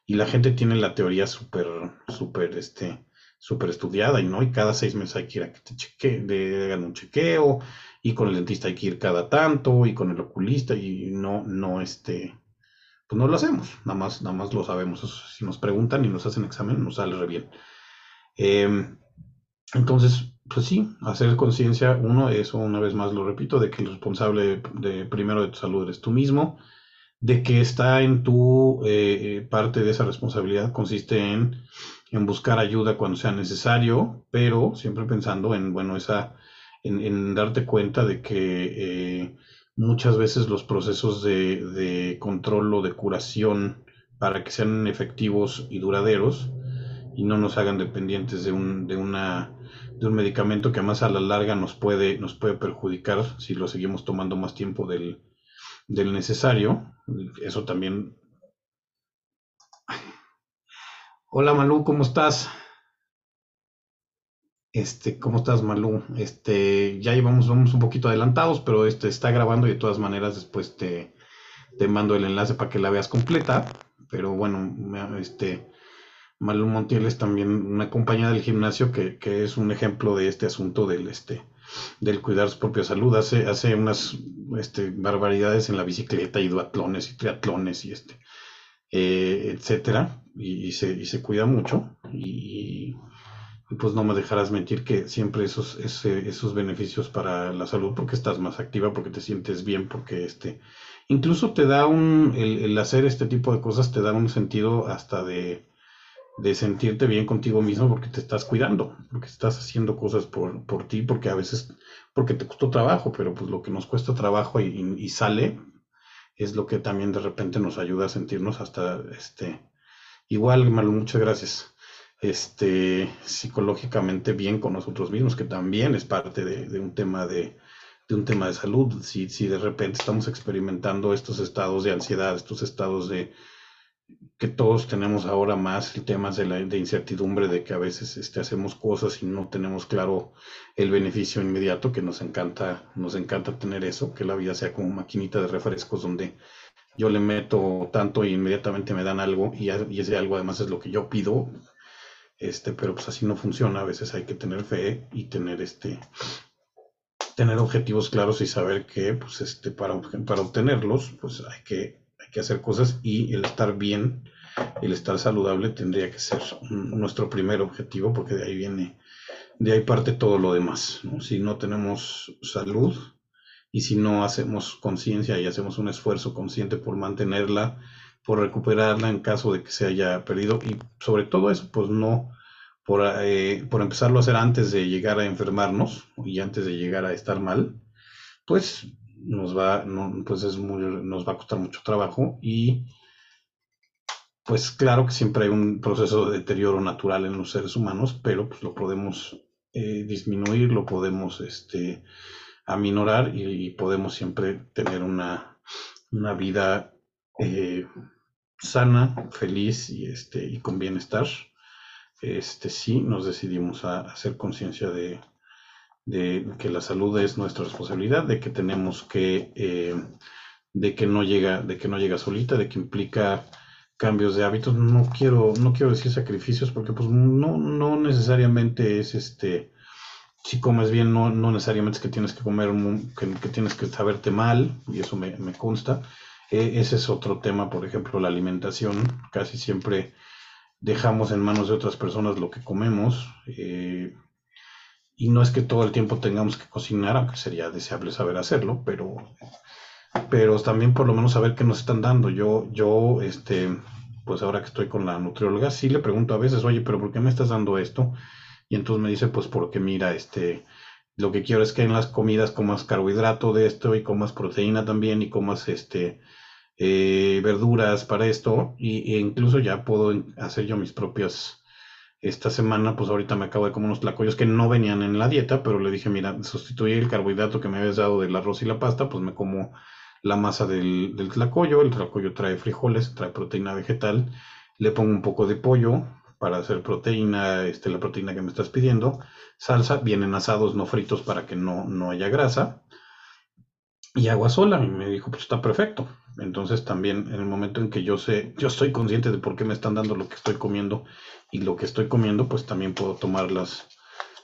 y la gente tiene la teoría súper, súper, este, súper estudiada, y no, y cada seis meses hay que ir a que te cheque, de, hagan un chequeo, y con el dentista hay que ir cada tanto, y con el oculista, y no, no, este, pues no lo hacemos, nada más, nada más lo sabemos. si nos preguntan y nos hacen examen, nos sale re bien. Em, entonces, pues sí, hacer conciencia, uno, eso una vez más lo repito, de que el responsable de, primero de tu salud eres tú mismo, de que está en tu eh, eh, parte de esa responsabilidad, consiste en, en, buscar ayuda cuando sea necesario, pero siempre pensando en, bueno, esa, en, darte cuenta de que eh, muchas veces los procesos de, de control o de curación para que sean efectivos y duraderos y no nos hagan dependientes de, un, de una de un medicamento que más a la larga nos puede, nos puede perjudicar si lo seguimos tomando más tiempo del, necesario. Eso también. Hola Malú, ¿cómo estás? Este, ¿cómo estás, Malú? Este, ya llevamos, vamos un poquito adelantados, pero este está grabando y de todas maneras después te, te mando el enlace para que la veas completa. Pero bueno, este, Malu Montiel es también una compañía del gimnasio que, es un ejemplo de este asunto del, este, del cuidar su propia salud. Hace, hace unas este, barbaridades en la bicicleta y duatlones y triatlones y este, eh, etcétera. Y, se, se cuida mucho. Y, pues no me dejarás mentir que siempre esos, esos beneficios para la salud, porque estás más activa, porque te sientes bien, porque este, incluso te da un, el hacer este tipo de cosas te da un sentido hasta de de sentirte bien contigo mismo porque te estás cuidando, porque estás haciendo cosas por, por ti, porque a veces, porque te costó trabajo, pero pues lo que nos cuesta trabajo y, sale es lo que también de repente nos ayuda a sentirnos hasta, este, igual, Malu, muchas gracias, este, psicológicamente bien con nosotros mismos, que también es parte de, un tema de, un tema de salud. Si, si de repente estamos experimentando estos estados de ansiedad, estos estados de, que todos tenemos ahora más temas de, la, incertidumbre, de que a veces este, hacemos cosas y no tenemos claro el beneficio inmediato, que nos encanta, nos encanta tener eso, que la vida sea como maquinita de refrescos donde yo le meto tanto y inmediatamente me dan algo y ese algo además es lo que yo pido, este, pero pues así no funciona, a veces hay que tener fe y tener este tener objetivos claros y saber que pues este para, para obtenerlos pues hay que que hacer cosas y el estar bien, el estar saludable tendría que ser nuestro primer objetivo porque de ahí viene, de ahí parte todo lo demás. Si no tenemos salud y si no hacemos conciencia y hacemos un esfuerzo consciente por mantenerla, por recuperarla en caso de que se haya perdido. Y sobre todo eso, pues no por, eh, por empezarlo a hacer antes de llegar a enfermarnos y antes de llegar a estar mal, pues nos va, pues es nos va a costar mucho trabajo. Y pues claro que siempre hay un proceso de deterioro natural en los seres humanos, pero pues lo podemos eh, disminuir, lo podemos este, aminorar y, podemos siempre tener una, una vida eh, sana, feliz y, este, y con bienestar. Este, sí, nos decidimos a hacer conciencia de, de que la salud es nuestra responsabilidad, de que tenemos que, eh, de que no llega, de que no llega solita, de que implica cambios de hábitos. No quiero, no quiero decir sacrificios porque pues no, no necesariamente es este, si comes bien, no, no necesariamente es que tienes que comer, que, que tienes que saberte mal, y eso me, me consta. E, ese es otro tema, por ejemplo, la alimentación. Casi siempre dejamos en manos de otras personas lo que comemos. Eh, y no es que todo el tiempo tengamos que cocinar, aunque sería deseable saber hacerlo, pero, pero también por lo menos saber qué nos están dando. Yo, yo, este, pues ahora que estoy con la nutrióloga, sí le pregunto a veces, oye, pero ¿por qué me estás dando esto? Y entonces me dice, pues porque mira, este, lo que quiero es que en las comidas comas carbohidrato de esto y comas proteína también y comas este, eh, verduras para esto y, incluso ya puedo hacer yo mis propias esta semana, pues ahorita me acabo de comer unos tlacoyos que no venían en la dieta, pero le dije, mira, sustituí el carbohidrato que me habías dado del arroz y la pasta, pues me como la masa del, del tlacoyo. El tlacoyo trae frijoles, trae proteína vegetal. Le pongo un poco de pollo para hacer proteína, este, la proteína que me estás pidiendo. Salsa, vienen asados, no fritos, para que no, no haya grasa. Y agua sola. Y me dijo, pues está perfecto. Entonces también en el momento en que yo sé, yo estoy consciente de por qué me están dando lo que estoy comiendo y lo que estoy comiendo, pues también puedo tomar las,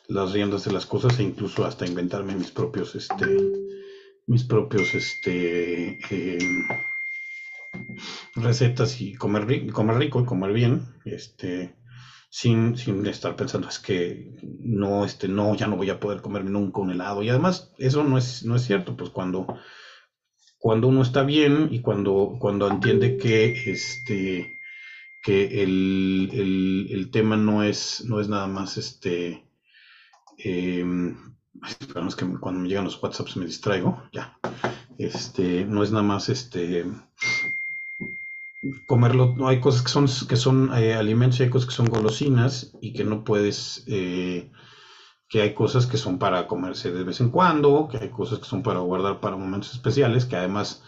las riendas de las cosas e incluso hasta inventarme mis propios, este, mis propios, este, em, recetas y comer, comer rico y comer bien, este, sin, sin estar pensando es que no, este, no, ya no voy a poder comerme nunca un helado. Y además, eso no es, no es cierto, pues cuando, cuando uno está bien y cuando, cuando entiende que, este, que el, el, tema no es, no es nada más este. Eh, que cuando me llegan los WhatsApps me distraigo. Ya. Este, no es nada más este. Comerlo, no, hay cosas que son, que son eh, alimentos y hay cosas que son golosinas y que no puedes, eh, que hay cosas que son para comerse de vez en cuando, que hay cosas que son para guardar para momentos especiales, que además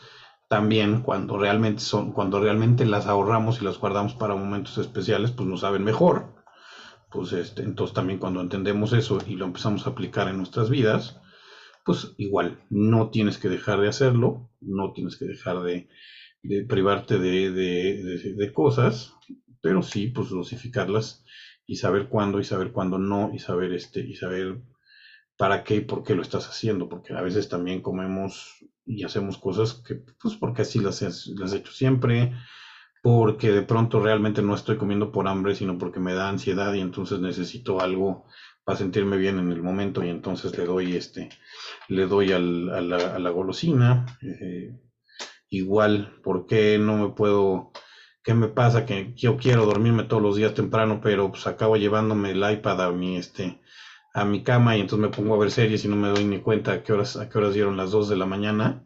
también cuando realmente son, cuando realmente las ahorramos y las guardamos para momentos especiales, pues nos saben mejor. Pues este, entonces también cuando entendemos eso y lo empezamos a aplicar en nuestras vidas, pues igual, no tienes que dejar de hacerlo, no tienes que dejar de, privarte de, de, cosas, pero sí, pues dosificarlas y saber cuándo y saber cuándo no y saber este y saber para qué y por qué lo estás haciendo, porque a veces también comemos y hacemos cosas que, pues porque así las, las he hecho siempre, porque de pronto realmente no estoy comiendo por hambre, sino porque me da ansiedad y entonces necesito algo para sentirme bien en el momento y entonces le doy este, le doy al, a, la, a, la, golosina. Eh, igual, ¿por qué no me puedo, qué me pasa? Que yo quiero dormirme todos los días temprano, pero pues acabo llevándome el iPad a mi, este, a mi cama y entonces me pongo a ver series y no me doy ni cuenta a qué horas, a qué horas dieron las 2 de la mañana,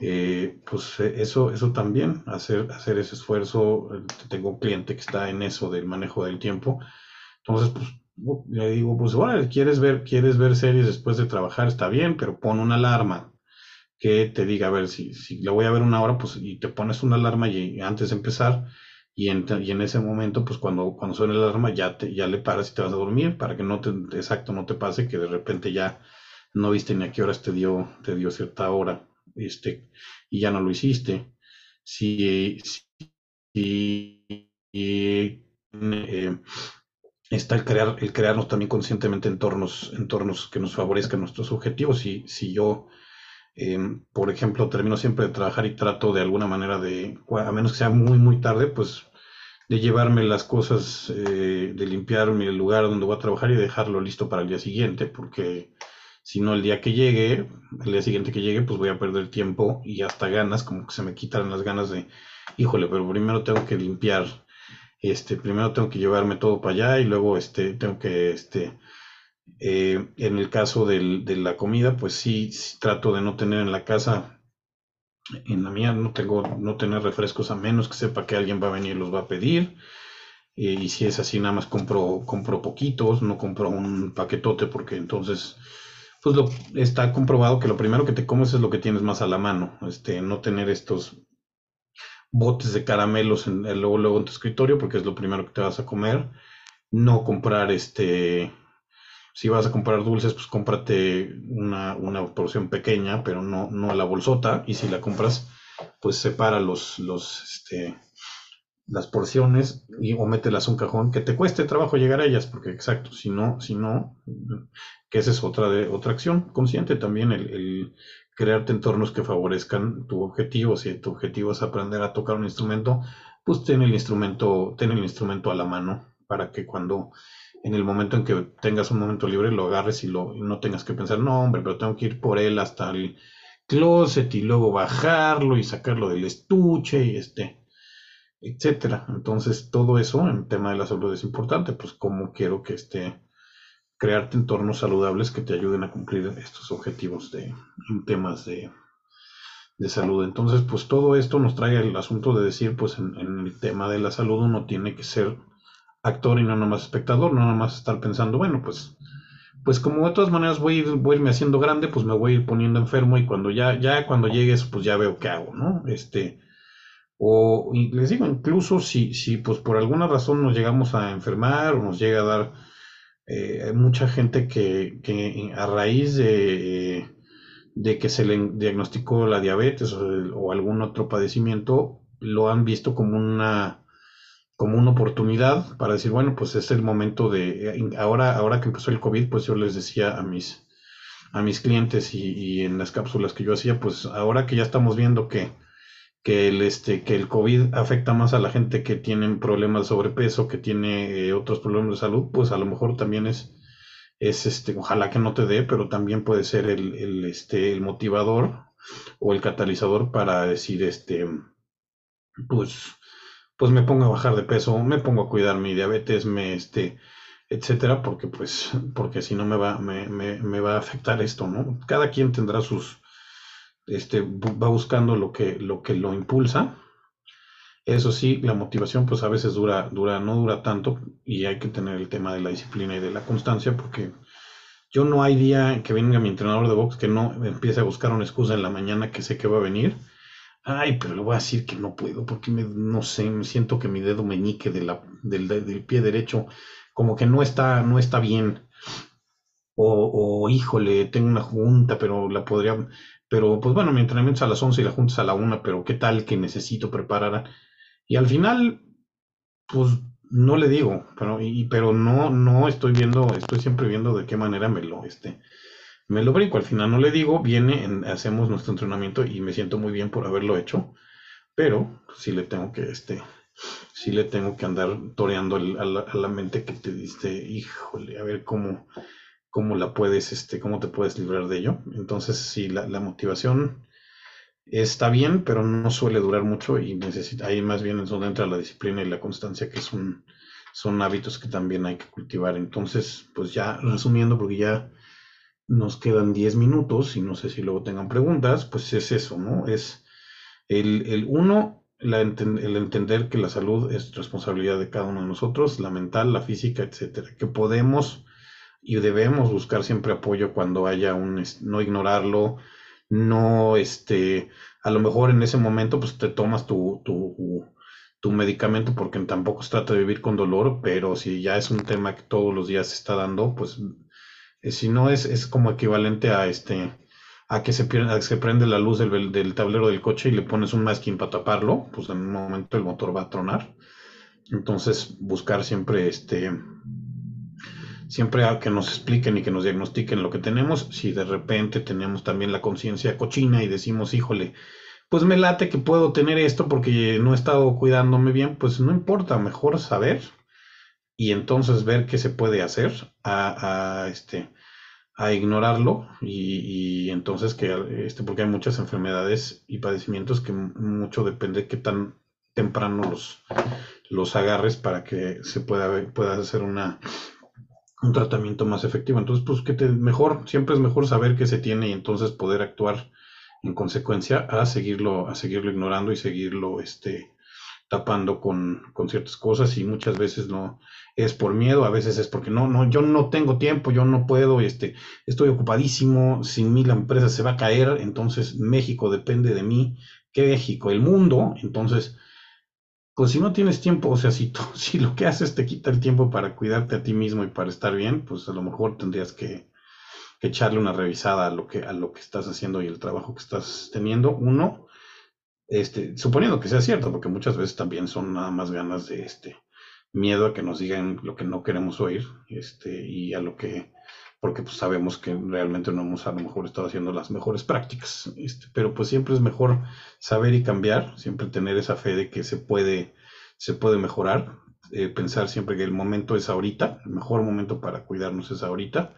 eh, pues eh, eso, eso también, hacer, hacer ese esfuerzo. Eh, tengo un cliente que está en eso del manejo del tiempo. Entonces, pues le digo, pues bueno, ¿quieres ver, quieres ver series después de trabajar? Está bien, pero pon una alarma te diga, a ver, si, si la voy a ver una hora, pues y te pones una alarma y antes de empezar y en, y en ese momento, pues cuando, cuando suena el alarma, ya, te, ya le paras y te vas a dormir para que no te, exacto, no te pase que de repente ya no viste ni a qué horas te dio, te dio cierta hora, este, y ya no lo hiciste. Si, eh, está el crear, el crearnos también conscientemente entornos, entornos que nos favorezcan nuestros objetivos. Si, si yo, em, por ejemplo, termino siempre de trabajar y trato de alguna manera de, a menos que sea muy, muy tarde, pues de llevarme las cosas, eh, de limpiarme el lugar donde voy a trabajar y dejarlo listo para el día siguiente, porque si no el día que llegue, el día siguiente que llegue, pues voy a perder tiempo y hasta ganas, como que se me quitan las ganas de, híjole, pero primero tengo que limpiar este, primero tengo que llevarme todo para allá y luego este, tengo que, este, eh, en el caso de la comida, pues sí, trato de no tener en la casa, en la mía no tengo, no tener refrescos a menos que sepa que alguien va a venir y los va a pedir. Eh, y si es así, nada más compro, compro poquitos, no compro un paquetote porque entonces, pues lo, está comprobado que lo primero que te comes es lo que tienes más a la mano. Este, no tener estos botes de caramelos luego en tu escritorio porque es lo primero que te vas a comer. No comprar este, si vas a comprar dulces, pues cómprate una, una porción pequeña, pero no, no la bolsota. Y si la compras, pues separa los, los, este, las porciones y, o mételas a un cajón que te cueste trabajo llegar a ellas, porque exacto, si no, si no, que esa es otra de otra acción consciente también el crearte entornos que favorezcan tu objetivo. Si tu objetivo es aprender a tocar un instrumento, pues ten el instrumento, ten el instrumento a la mano para que cuando en el momento en que tengas un momento libre lo agarres y, lo, no tengas que pensar, no, hombre, pero tengo que ir por él hasta el closet y luego bajarlo y sacarlo del estuche y este, etcétera. Entonces, todo eso en tema de la salud es importante, pues cómo quiero que esté crearte entornos saludables que te ayuden a cumplir estos objetivos de, en temas de, de salud. Entonces, pues todo esto nos trae el asunto de decir, pues en, el tema de la salud uno tiene que ser actor y no nomás espectador, no nomás estar pensando, bueno, pues, pues como de todas maneras voy voy a irme haciendo grande, pues me voy a ir poniendo enfermo y cuando ya, ya cuando llegue eso, pues ya veo qué hago, ¿no? Este, o les digo, incluso si, si pues por alguna razón nos llegamos a enfermar o nos llega a dar eh, hay mucha gente que, que a raíz de, de, que se le diagnosticó la diabetes o, algún otro padecimiento, lo han visto como una, como una oportunidad para decir, bueno, pues es el momento de, ahora, ahora que empezó el COVID, pues yo les decía a mis, a mis clientes y, y en las cápsulas que yo hacía, pues ahora que ya estamos viendo que que el, este, que el COVID afecta más a la gente que tiene problemas de sobrepeso, que tiene eh, otros problemas de salud, pues a lo mejor también es, es este, ojalá que no te dé, pero también puede ser el, el, este, el motivador o el catalizador para decir, este, pues, pues me pongo a bajar de peso, me pongo a cuidar mi diabetes, me, este, etcétera, porque pues, porque si no me va, me, me, me va a afectar esto, ¿no? Cada quien tendrá sus, este, va buscando lo que, lo que lo impulsa. Eso sí, la motivación pues a veces dura, dura, no dura tanto y hay que tener el tema de la disciplina y de la constancia porque yo no hay día que venga mi entrenador de box que no empiece a buscar una excusa en la mañana que sé que va a venir. Ay, pero le voy a decir que no puedo porque me, no sé, me siento que mi dedo meñique de del, del pie derecho como que no está, no está bien. O, o, híjole, tengo una junta, pero la podría, pero pues bueno, mi entrenamiento es a las 11 y la junta es a la 1, pero qué tal que necesito preparar. Y al final, pues no le digo, pero, y, pero no, no estoy viendo, estoy siempre viendo de qué manera me lo, este, me lo brinco. Al final no le digo, viene, hacemos nuestro entrenamiento y me siento muy bien por haberlo hecho, pero sí le tengo que, este, sí le tengo que andar toreando a, la, a la mente que te diste, híjole, a ver cómo, cómo la puedes, este, cómo te puedes librar de ello. Entonces, sí, la, motivación está bien, pero no suele durar mucho y necesita, ahí más bien es donde entra la disciplina y la constancia, que son, son hábitos que también hay que cultivar. Entonces, pues ya resumiendo, porque ya nos quedan 10 minutos y no sé si luego tengan preguntas, pues es eso, ¿no? Es el, el uno, la, el entender que la salud es responsabilidad de cada uno de nosotros, la mental, la física, etcétera, que podemos y debemos buscar siempre apoyo cuando haya un, no ignorarlo, no, este, a lo mejor en ese momento pues te tomas tu, tu, tu medicamento, porque tampoco se trata de vivir con dolor, pero si ya es un tema que todos los días se está dando, pues si no es, es como equivalente a este a que se, pierde, se prende la luz del, del, tablero del coche y le pones un masking para taparlo, pues en un momento el motor va a tronar. Entonces, buscar siempre este siempre a que nos expliquen y que nos diagnostiquen lo que tenemos. Si de repente tenemos también la conciencia cochina y decimos, híjole, pues me late que puedo tener esto porque no he estado cuidándome bien, pues no importa, mejor saber y entonces ver qué se puede hacer a, este a ignorarlo y, entonces que este porque hay muchas enfermedades y padecimientos que mucho depende de qué tan temprano los los agarres para que se pueda pueda hacer una un tratamiento más efectivo. Entonces pues que te mejor siempre es mejor saber qué se tiene y entonces poder actuar en consecuencia a seguirlo, a seguirlo ignorando y seguirlo este, tapando con, con, ciertas cosas y muchas veces no es por miedo, a veces es porque no, no, yo no tengo tiempo, yo no puedo, este, estoy ocupadísimo, sin mí la empresa se va a caer, entonces México depende de mí, ¿qué México? El mundo, entonces, pues si no tienes tiempo, o sea, si, si lo que haces te quita el tiempo para cuidarte a ti mismo y para estar bien, pues a lo mejor tendrías que, que echarle una revisada a lo que, a lo que estás haciendo y el trabajo que estás teniendo. Uno, este, suponiendo que sea cierto, porque muchas veces también son nada más ganas de este miedo a que nos digan lo que no queremos oír, este, y a lo que, porque pues sabemos que realmente no hemos a lo mejor estado haciendo las mejores prácticas, este, pero pues siempre es mejor saber y cambiar, siempre tener esa fe de que se puede, se puede mejorar, eh, pensar siempre que el momento es ahorita, el mejor momento para cuidarnos es ahorita,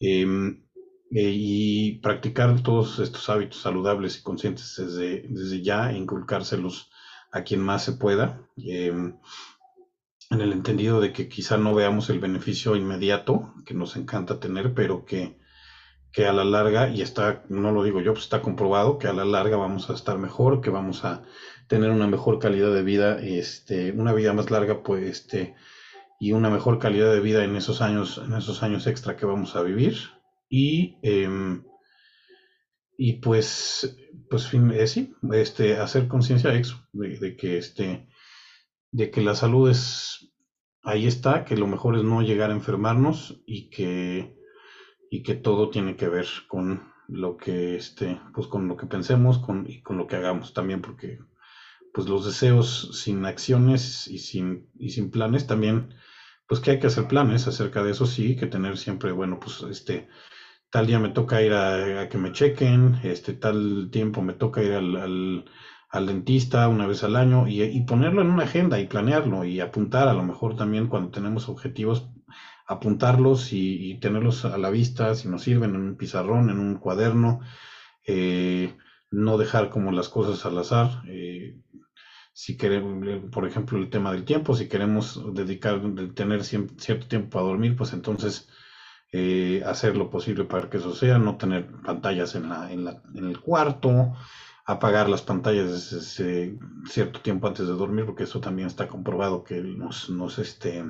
Em, eh, y practicar todos estos hábitos saludables y conscientes desde, desde ya, inculcárselos a quien más se pueda, em, en el entendido de que quizá no veamos el beneficio inmediato que nos encanta tener, pero que, que a la larga, y está, no lo digo yo, pues está comprobado que a la larga vamos a estar mejor, que vamos a tener una mejor calidad de vida, este, una vida más larga, pues, este, y una mejor calidad de vida en esos años, en esos años extra que vamos a vivir. Y, em, y pues, pues eh, sí, este, hacer conciencia de eso, de, que este, de que la salud es, ahí está, que lo mejor es no llegar a enfermarnos y que, y que todo tiene que ver con lo que este, pues con lo que pensemos con, y con lo que hagamos también, porque pues los deseos sin acciones y sin, y sin planes también pues que hay que hacer planes acerca de eso, sí, que tener siempre, bueno, pues este, tal día me toca ir a, que me chequen, este, tal tiempo me toca ir al, al, dentista una vez al año y, ponerlo en una agenda y planearlo y apuntar, a lo mejor también cuando tenemos objetivos, apuntarlos y, tenerlos a la vista, si nos sirven en un pizarrón, en un cuaderno, eh, no dejar como las cosas al azar. Eh, si queremos, por ejemplo, el tema del tiempo, si queremos dedicar, tener cierto tiempo para dormir, pues entonces eh, hacer lo posible para que eso sea, no tener pantallas en, la, en, la, en el cuarto, apagar las pantallas ese cierto tiempo antes de dormir, porque eso también está comprobado que nos, nos este,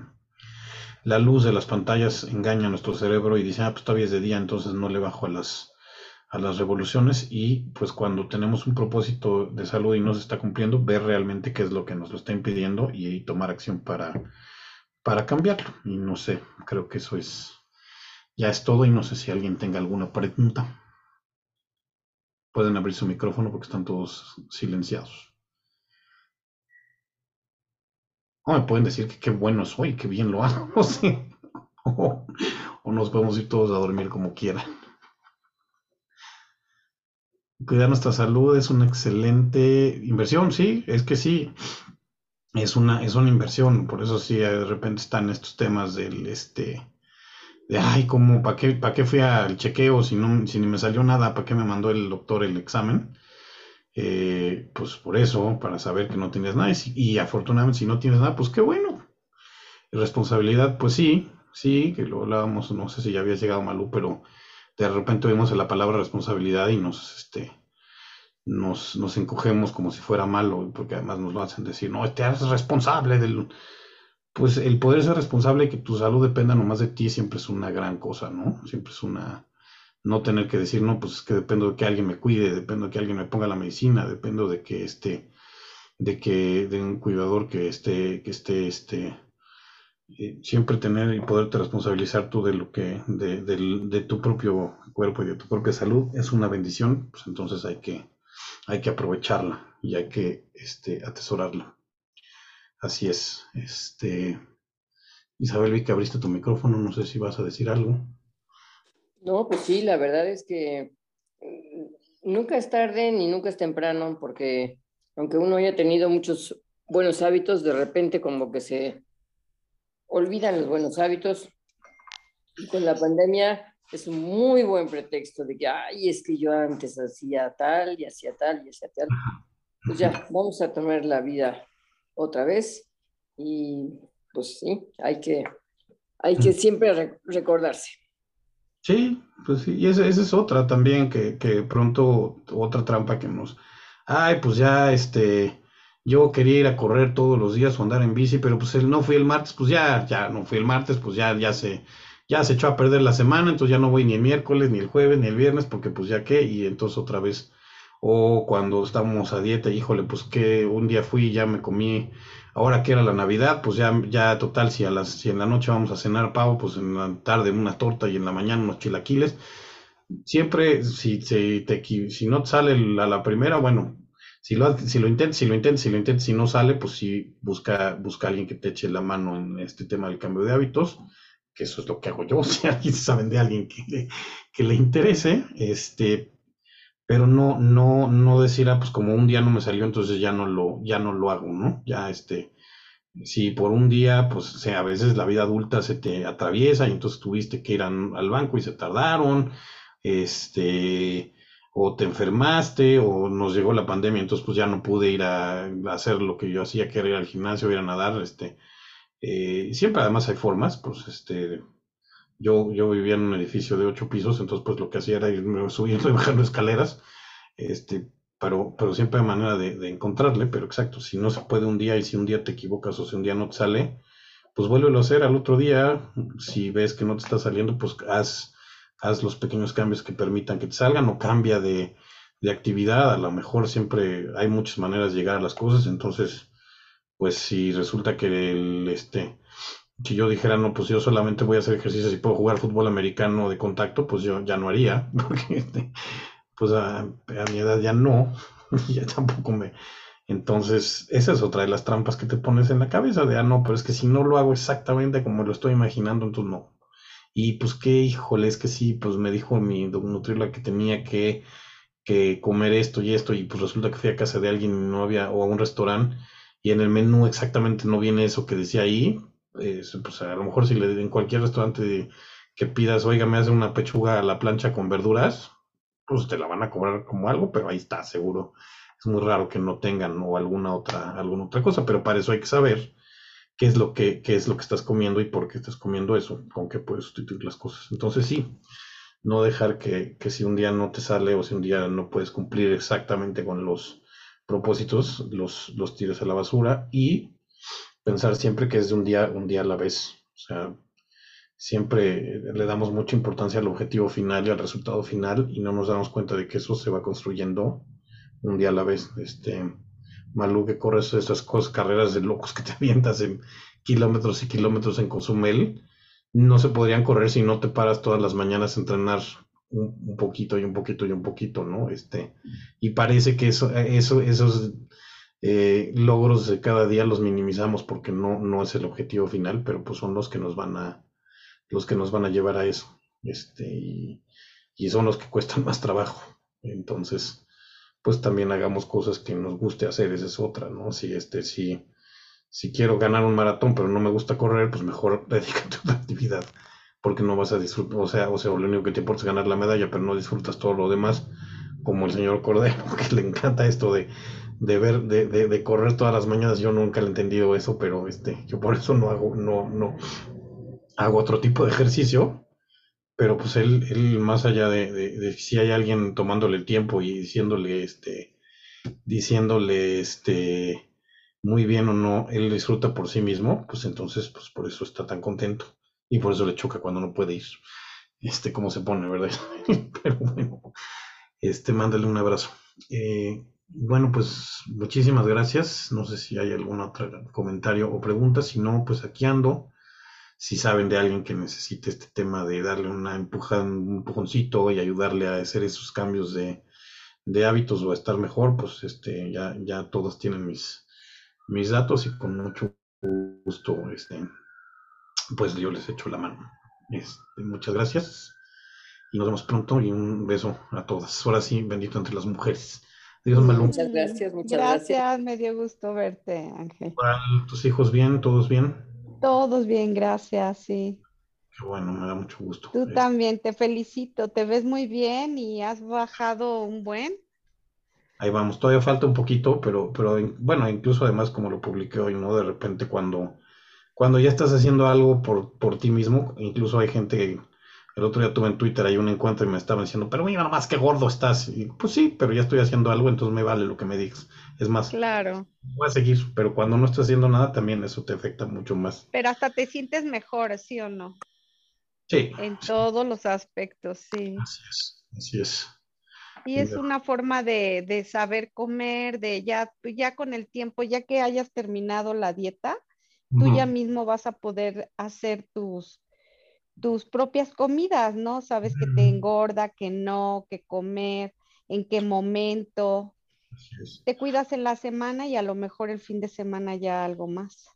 la luz de las pantallas engaña a nuestro cerebro y dice, ah, pues todavía es de día, entonces no le bajo a las, a las revoluciones y pues cuando tenemos un propósito de salud y no se está cumpliendo, ver realmente qué es lo que nos lo está impidiendo y, tomar acción para, para cambiarlo. Y no sé, creo que eso es, ya es todo y no sé si alguien tenga alguna pregunta. Pueden abrir su micrófono porque están todos silenciados. O me pueden decir que qué bueno soy, que bien lo hago, o, o nos podemos ir todos a dormir como quieran. Cuidar nuestra salud es una excelente inversión, sí, es que sí, es una, es una inversión, por eso sí de repente están estos temas del este ay, como para qué, para qué fui al chequeo si no, si ni me salió nada, para qué me mandó el doctor el examen. Eh, pues por eso, para saber que no tienes nada, y, afortunadamente si no tienes nada, pues qué bueno. Responsabilidad, pues sí, sí, que lo hablábamos, no sé si ya había llegado Malú, pero de repente oímos la palabra responsabilidad y nos, este, nos, nos encogemos como si fuera malo, porque además nos lo hacen decir, no, te haces responsable del... Pues el poder ser responsable y que tu salud dependa nomás de ti siempre es una gran cosa, ¿no? Siempre es una... No tener que decir, no, pues es que dependo de que alguien me cuide, dependo de que alguien me ponga la medicina, dependo de que este... de que de un cuidador que esté, que esté, este, eh, siempre tener y poderte responsabilizar tú de lo que, de, de, tu propio cuerpo y de tu propia salud es una bendición, pues entonces hay que, hay que aprovecharla y hay que este, atesorarla. Así es. Este, Isabel, vi que abriste tu micrófono, no sé si vas a decir algo. No, pues sí, la verdad es que mm, nunca es tarde ni nunca es temprano, porque aunque uno haya tenido muchos buenos hábitos, de repente como que se olvidan los buenos hábitos. Y con la pandemia es un muy buen pretexto de que, ay, es que yo antes hacía tal y hacía tal y hacía tal. Pues ya, vamos a tomar la vida otra vez y pues sí, hay que, hay que siempre recordarse. Sí, pues sí, y esa, es otra también, que, que pronto otra trampa que nos, ay, pues ya, este, yo quería ir a correr todos los días o andar en bici, pero pues no fui el martes, pues ya, ya no fui el martes, pues ya, ya se, ya se echó a perder la semana, entonces ya no voy ni el miércoles, ni el jueves, ni el viernes, porque pues ya qué, y entonces otra vez, o cuando estábamos a dieta, híjole, pues que un día fui y ya me comí, ahora que era la Navidad, pues ya, ya total, si a las, si en la noche vamos a cenar pavo, pues en la tarde una torta y en la mañana unos chilaquiles. Siempre, si, si, te, si no sale a la primera, bueno, si lo, si lo intentas, si lo intentas, si lo intentas, si no sale, pues sí, busca, busca a alguien que te eche la mano en este tema del cambio de hábitos, que eso es lo que hago yo, si alguien saben de alguien que que le interese, este, pero no, no, no decir, ah, pues como un día no me salió, entonces ya no lo, ya no lo hago, ¿no? Ya este, si por un día, pues o a veces la vida adulta se te atraviesa y entonces tuviste que ir al banco y se tardaron, este, o te enfermaste o nos llegó la pandemia, entonces pues ya no pude ir a, hacer lo que yo hacía, que era ir al gimnasio, ir a nadar, este, eh, siempre además hay formas, pues este, yo, yo vivía en un edificio de ocho pisos, entonces pues lo que hacía era irme subiendo y bajando escaleras, este, pero, pero siempre hay manera de, de, encontrarle, pero exacto, si no se puede un día y si un día te equivocas o si un día no te sale, pues vuélvelo a hacer al otro día, si ves que no te está saliendo, pues haz haz los pequeños cambios que permitan que te salgan o cambia de, actividad. A lo mejor siempre hay muchas maneras de llegar a las cosas. Entonces, pues si resulta que el, este, si yo dijera, no, pues yo solamente voy a hacer ejercicios y puedo jugar fútbol americano de contacto, pues yo ya no haría, porque este, pues a, mi edad ya no, ya tampoco me... Entonces, esa es otra de las trampas que te pones en la cabeza de, ah, no, pero es que si no lo hago exactamente como lo estoy imaginando, entonces no. Y pues qué, híjole, es que sí, pues me dijo mi nutrióloga que tenía que, que comer esto y esto, y pues resulta que fui a casa de alguien y no había, o a un restaurante, y en el menú exactamente no viene eso que decía ahí. Pues a lo mejor si le en cualquier restaurante que pidas, oiga, me hace una pechuga a la plancha con verduras, pues te la van a cobrar como algo, pero ahí está, seguro. Es muy raro que no tengan o alguna otra, alguna otra cosa, pero para eso hay que saber qué es lo que, qué es lo que estás comiendo y por qué estás comiendo eso, con qué puedes sustituir las cosas. Entonces sí, no dejar que, que, si un día no te sale o si un día no puedes cumplir exactamente con los propósitos, los, los tires a la basura y pensar siempre que es de un día, un día a la vez. O sea, siempre le damos mucha importancia al objetivo final y al resultado final y no nos damos cuenta de que eso se va construyendo un día a la vez. Este, Malú que corres esas cosas, carreras de locos que te avientas en kilómetros y kilómetros en Cozumel, no se podrían correr si no te paras todas las mañanas a entrenar un, poquito y un poquito y un poquito, ¿no? Este, y parece que eso, eso, esos eh, logros de cada día los minimizamos porque no, no es el objetivo final, pero pues son los que nos van a, los que nos van a llevar a eso. Este, y, y son los que cuestan más trabajo. Entonces, pues también hagamos cosas que nos guste hacer, esa es otra, ¿no? Si este, si, si quiero ganar un maratón, pero no me gusta correr, pues mejor dedícate a otra actividad, porque no vas a disfrutar, o sea, o sea, lo único que te importa es ganar la medalla, pero no disfrutas todo lo demás, como el señor Cordero, que le encanta esto de, de ver, de, de, de, correr todas las mañanas, yo nunca he entendido eso, pero este, yo por eso no hago, no, no, hago otro tipo de ejercicio, pero pues él, él más allá de, si hay alguien tomándole el tiempo y diciéndole, este, diciéndole, este, muy bien o no, él disfruta por sí mismo, pues entonces, pues por eso está tan contento y por eso le choca cuando no puede ir. Este, cómo se pone, ¿verdad? Pero bueno, este, mándale un abrazo. Eh, Bueno, pues muchísimas gracias. No sé si hay algún otro comentario o pregunta. Si no, pues aquí ando. Si saben de alguien que necesite este tema de darle una empujada, un empujoncito y ayudarle a hacer esos cambios de, de hábitos o a estar mejor, pues este, ya, ya todos tienen mis, mis datos y con mucho gusto, este, pues yo les echo la mano. Este, muchas gracias y nos vemos pronto y un beso a todas. Ahora sí, bendito entre las mujeres. Muchas gracias, muchas gracias. Gracias, me dio gusto verte, Ángel. ¿Tus hijos bien? ¿Todos bien? Todos bien, gracias, sí. Qué bueno, me da mucho gusto. Tú también, te felicito, te ves muy bien y has bajado un buen. Ahí vamos, todavía falta un poquito, pero, pero bueno, incluso además como lo publiqué hoy, ¿no? De repente cuando, cuando ya estás haciendo algo por, por ti mismo, incluso hay gente el otro día tuve en Twitter ahí un encuentro y me estaban diciendo, pero mira nomás qué gordo estás. Y pues sí, pero ya estoy haciendo algo, entonces me vale lo que me digas. Es más, claro. voy a seguir, pero cuando no estás haciendo nada, también eso te afecta mucho más. Pero hasta te sientes mejor, ¿sí o no? Sí. En todos los aspectos, sí. Así es, así es. Y es una forma de, de, saber comer, de ya, ya con el tiempo, ya que hayas terminado la dieta, tú ya mismo vas a poder hacer tus, tus propias comidas, ¿no? Sabes que te engorda, que no, que comer, en qué momento. Te cuidas en la semana y a lo mejor el fin de semana ya algo más.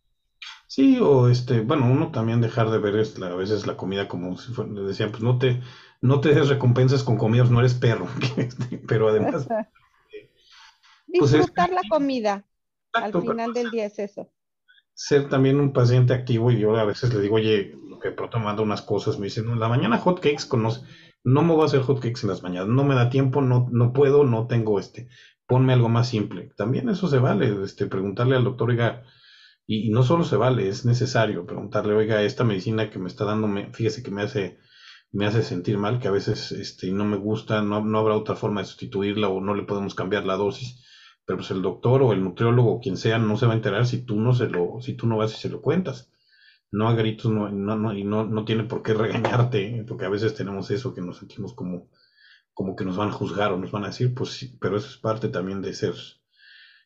Sí, o este, bueno, uno también dejar de ver a veces la comida como si fuera, decían, pues no te, no te des recompensas con comidas, no eres perro, este, pero además... Pues, Disfrutar la comida, al final del día es eso. Ser también un paciente activo y yo a veces le digo, oye, que pronto manda unas cosas, me dicen, en la mañana hotcakes con no me voy a hacer hotcakes en las mañanas, no me da tiempo, no, no puedo, no tengo este, ponme algo más simple. También eso se vale, este, preguntarle al doctor, oiga, y, no solo se vale, es necesario preguntarle, oiga, esta medicina que me está dando, fíjese que me hace, me hace sentir mal, que a veces este, no me gusta, no, no habrá otra forma de sustituirla o no le podemos cambiar la dosis pero pues el doctor o el nutriólogo o quien sea no se va a enterar si tú no se lo, si tú no vas y se lo cuentas no a gritos no, no, y no, no tiene por qué regañarte, porque a veces tenemos eso que nos sentimos como, como que nos van a juzgar o nos van a decir, pues sí, pero eso es parte también de ser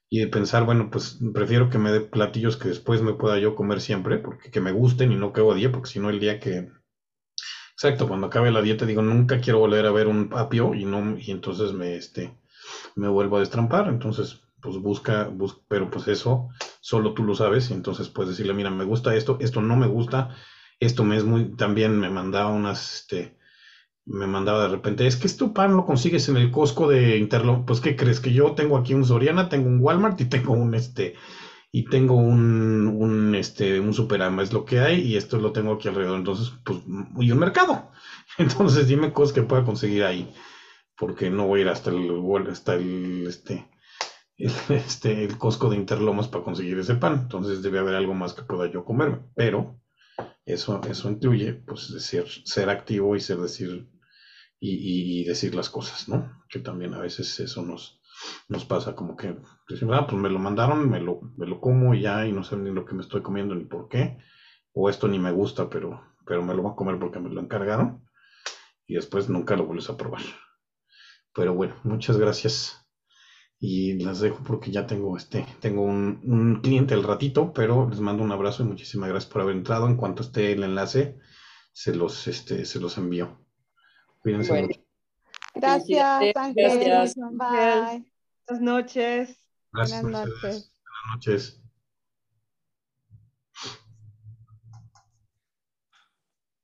y de pensar, bueno, pues prefiero que me dé platillos que después me pueda yo comer siempre, porque que me gusten y no que odie, porque si no el día que... Exacto, cuando acabe la dieta digo, nunca quiero volver a ver un apio y no y entonces me este me vuelvo a destrampar, entonces pues busca, pero pues eso solo tú lo sabes y entonces puedes decirle, mira, me gusta esto, esto no me gusta, esto me es muy, también me mandaba unas, este, me mandaba de repente, es que esto pan lo consigues en el Costco de Interlo, pues ¿qué crees? Que yo tengo aquí un Soriana, tengo un Walmart y tengo un, este, y tengo un, un, este, un Superama, es lo que hay y esto lo tengo aquí alrededor, entonces, pues, y un mercado, entonces dime cosas que pueda conseguir ahí, porque no voy a ir hasta el, hasta el, este, este, el Costco de Interlomas para conseguir ese pan. Entonces debe haber algo más que pueda yo comerme. Pero eso, eso incluye, pues, decir, ser activo y ser decir y, decir las cosas, ¿no? Que también a veces eso nos, nos pasa como que decimos, ah, pues me lo mandaron, me lo, me lo como y ya, y no sé ni lo que me estoy comiendo ni por qué. O esto ni me gusta, pero, pero me lo voy a comer porque me lo encargaron. Y después nunca lo vuelves a probar. Pero bueno, muchas gracias y las dejo porque ya tengo este, tengo un, cliente al ratito, pero les mando un abrazo y muchísimas gracias por haber entrado. En cuanto esté el enlace, se los, este, se los envío. Cuídense mucho. Gracias, Ángel. Gracias. Bye. Buenas noches. Buenas noches. Buenas noches.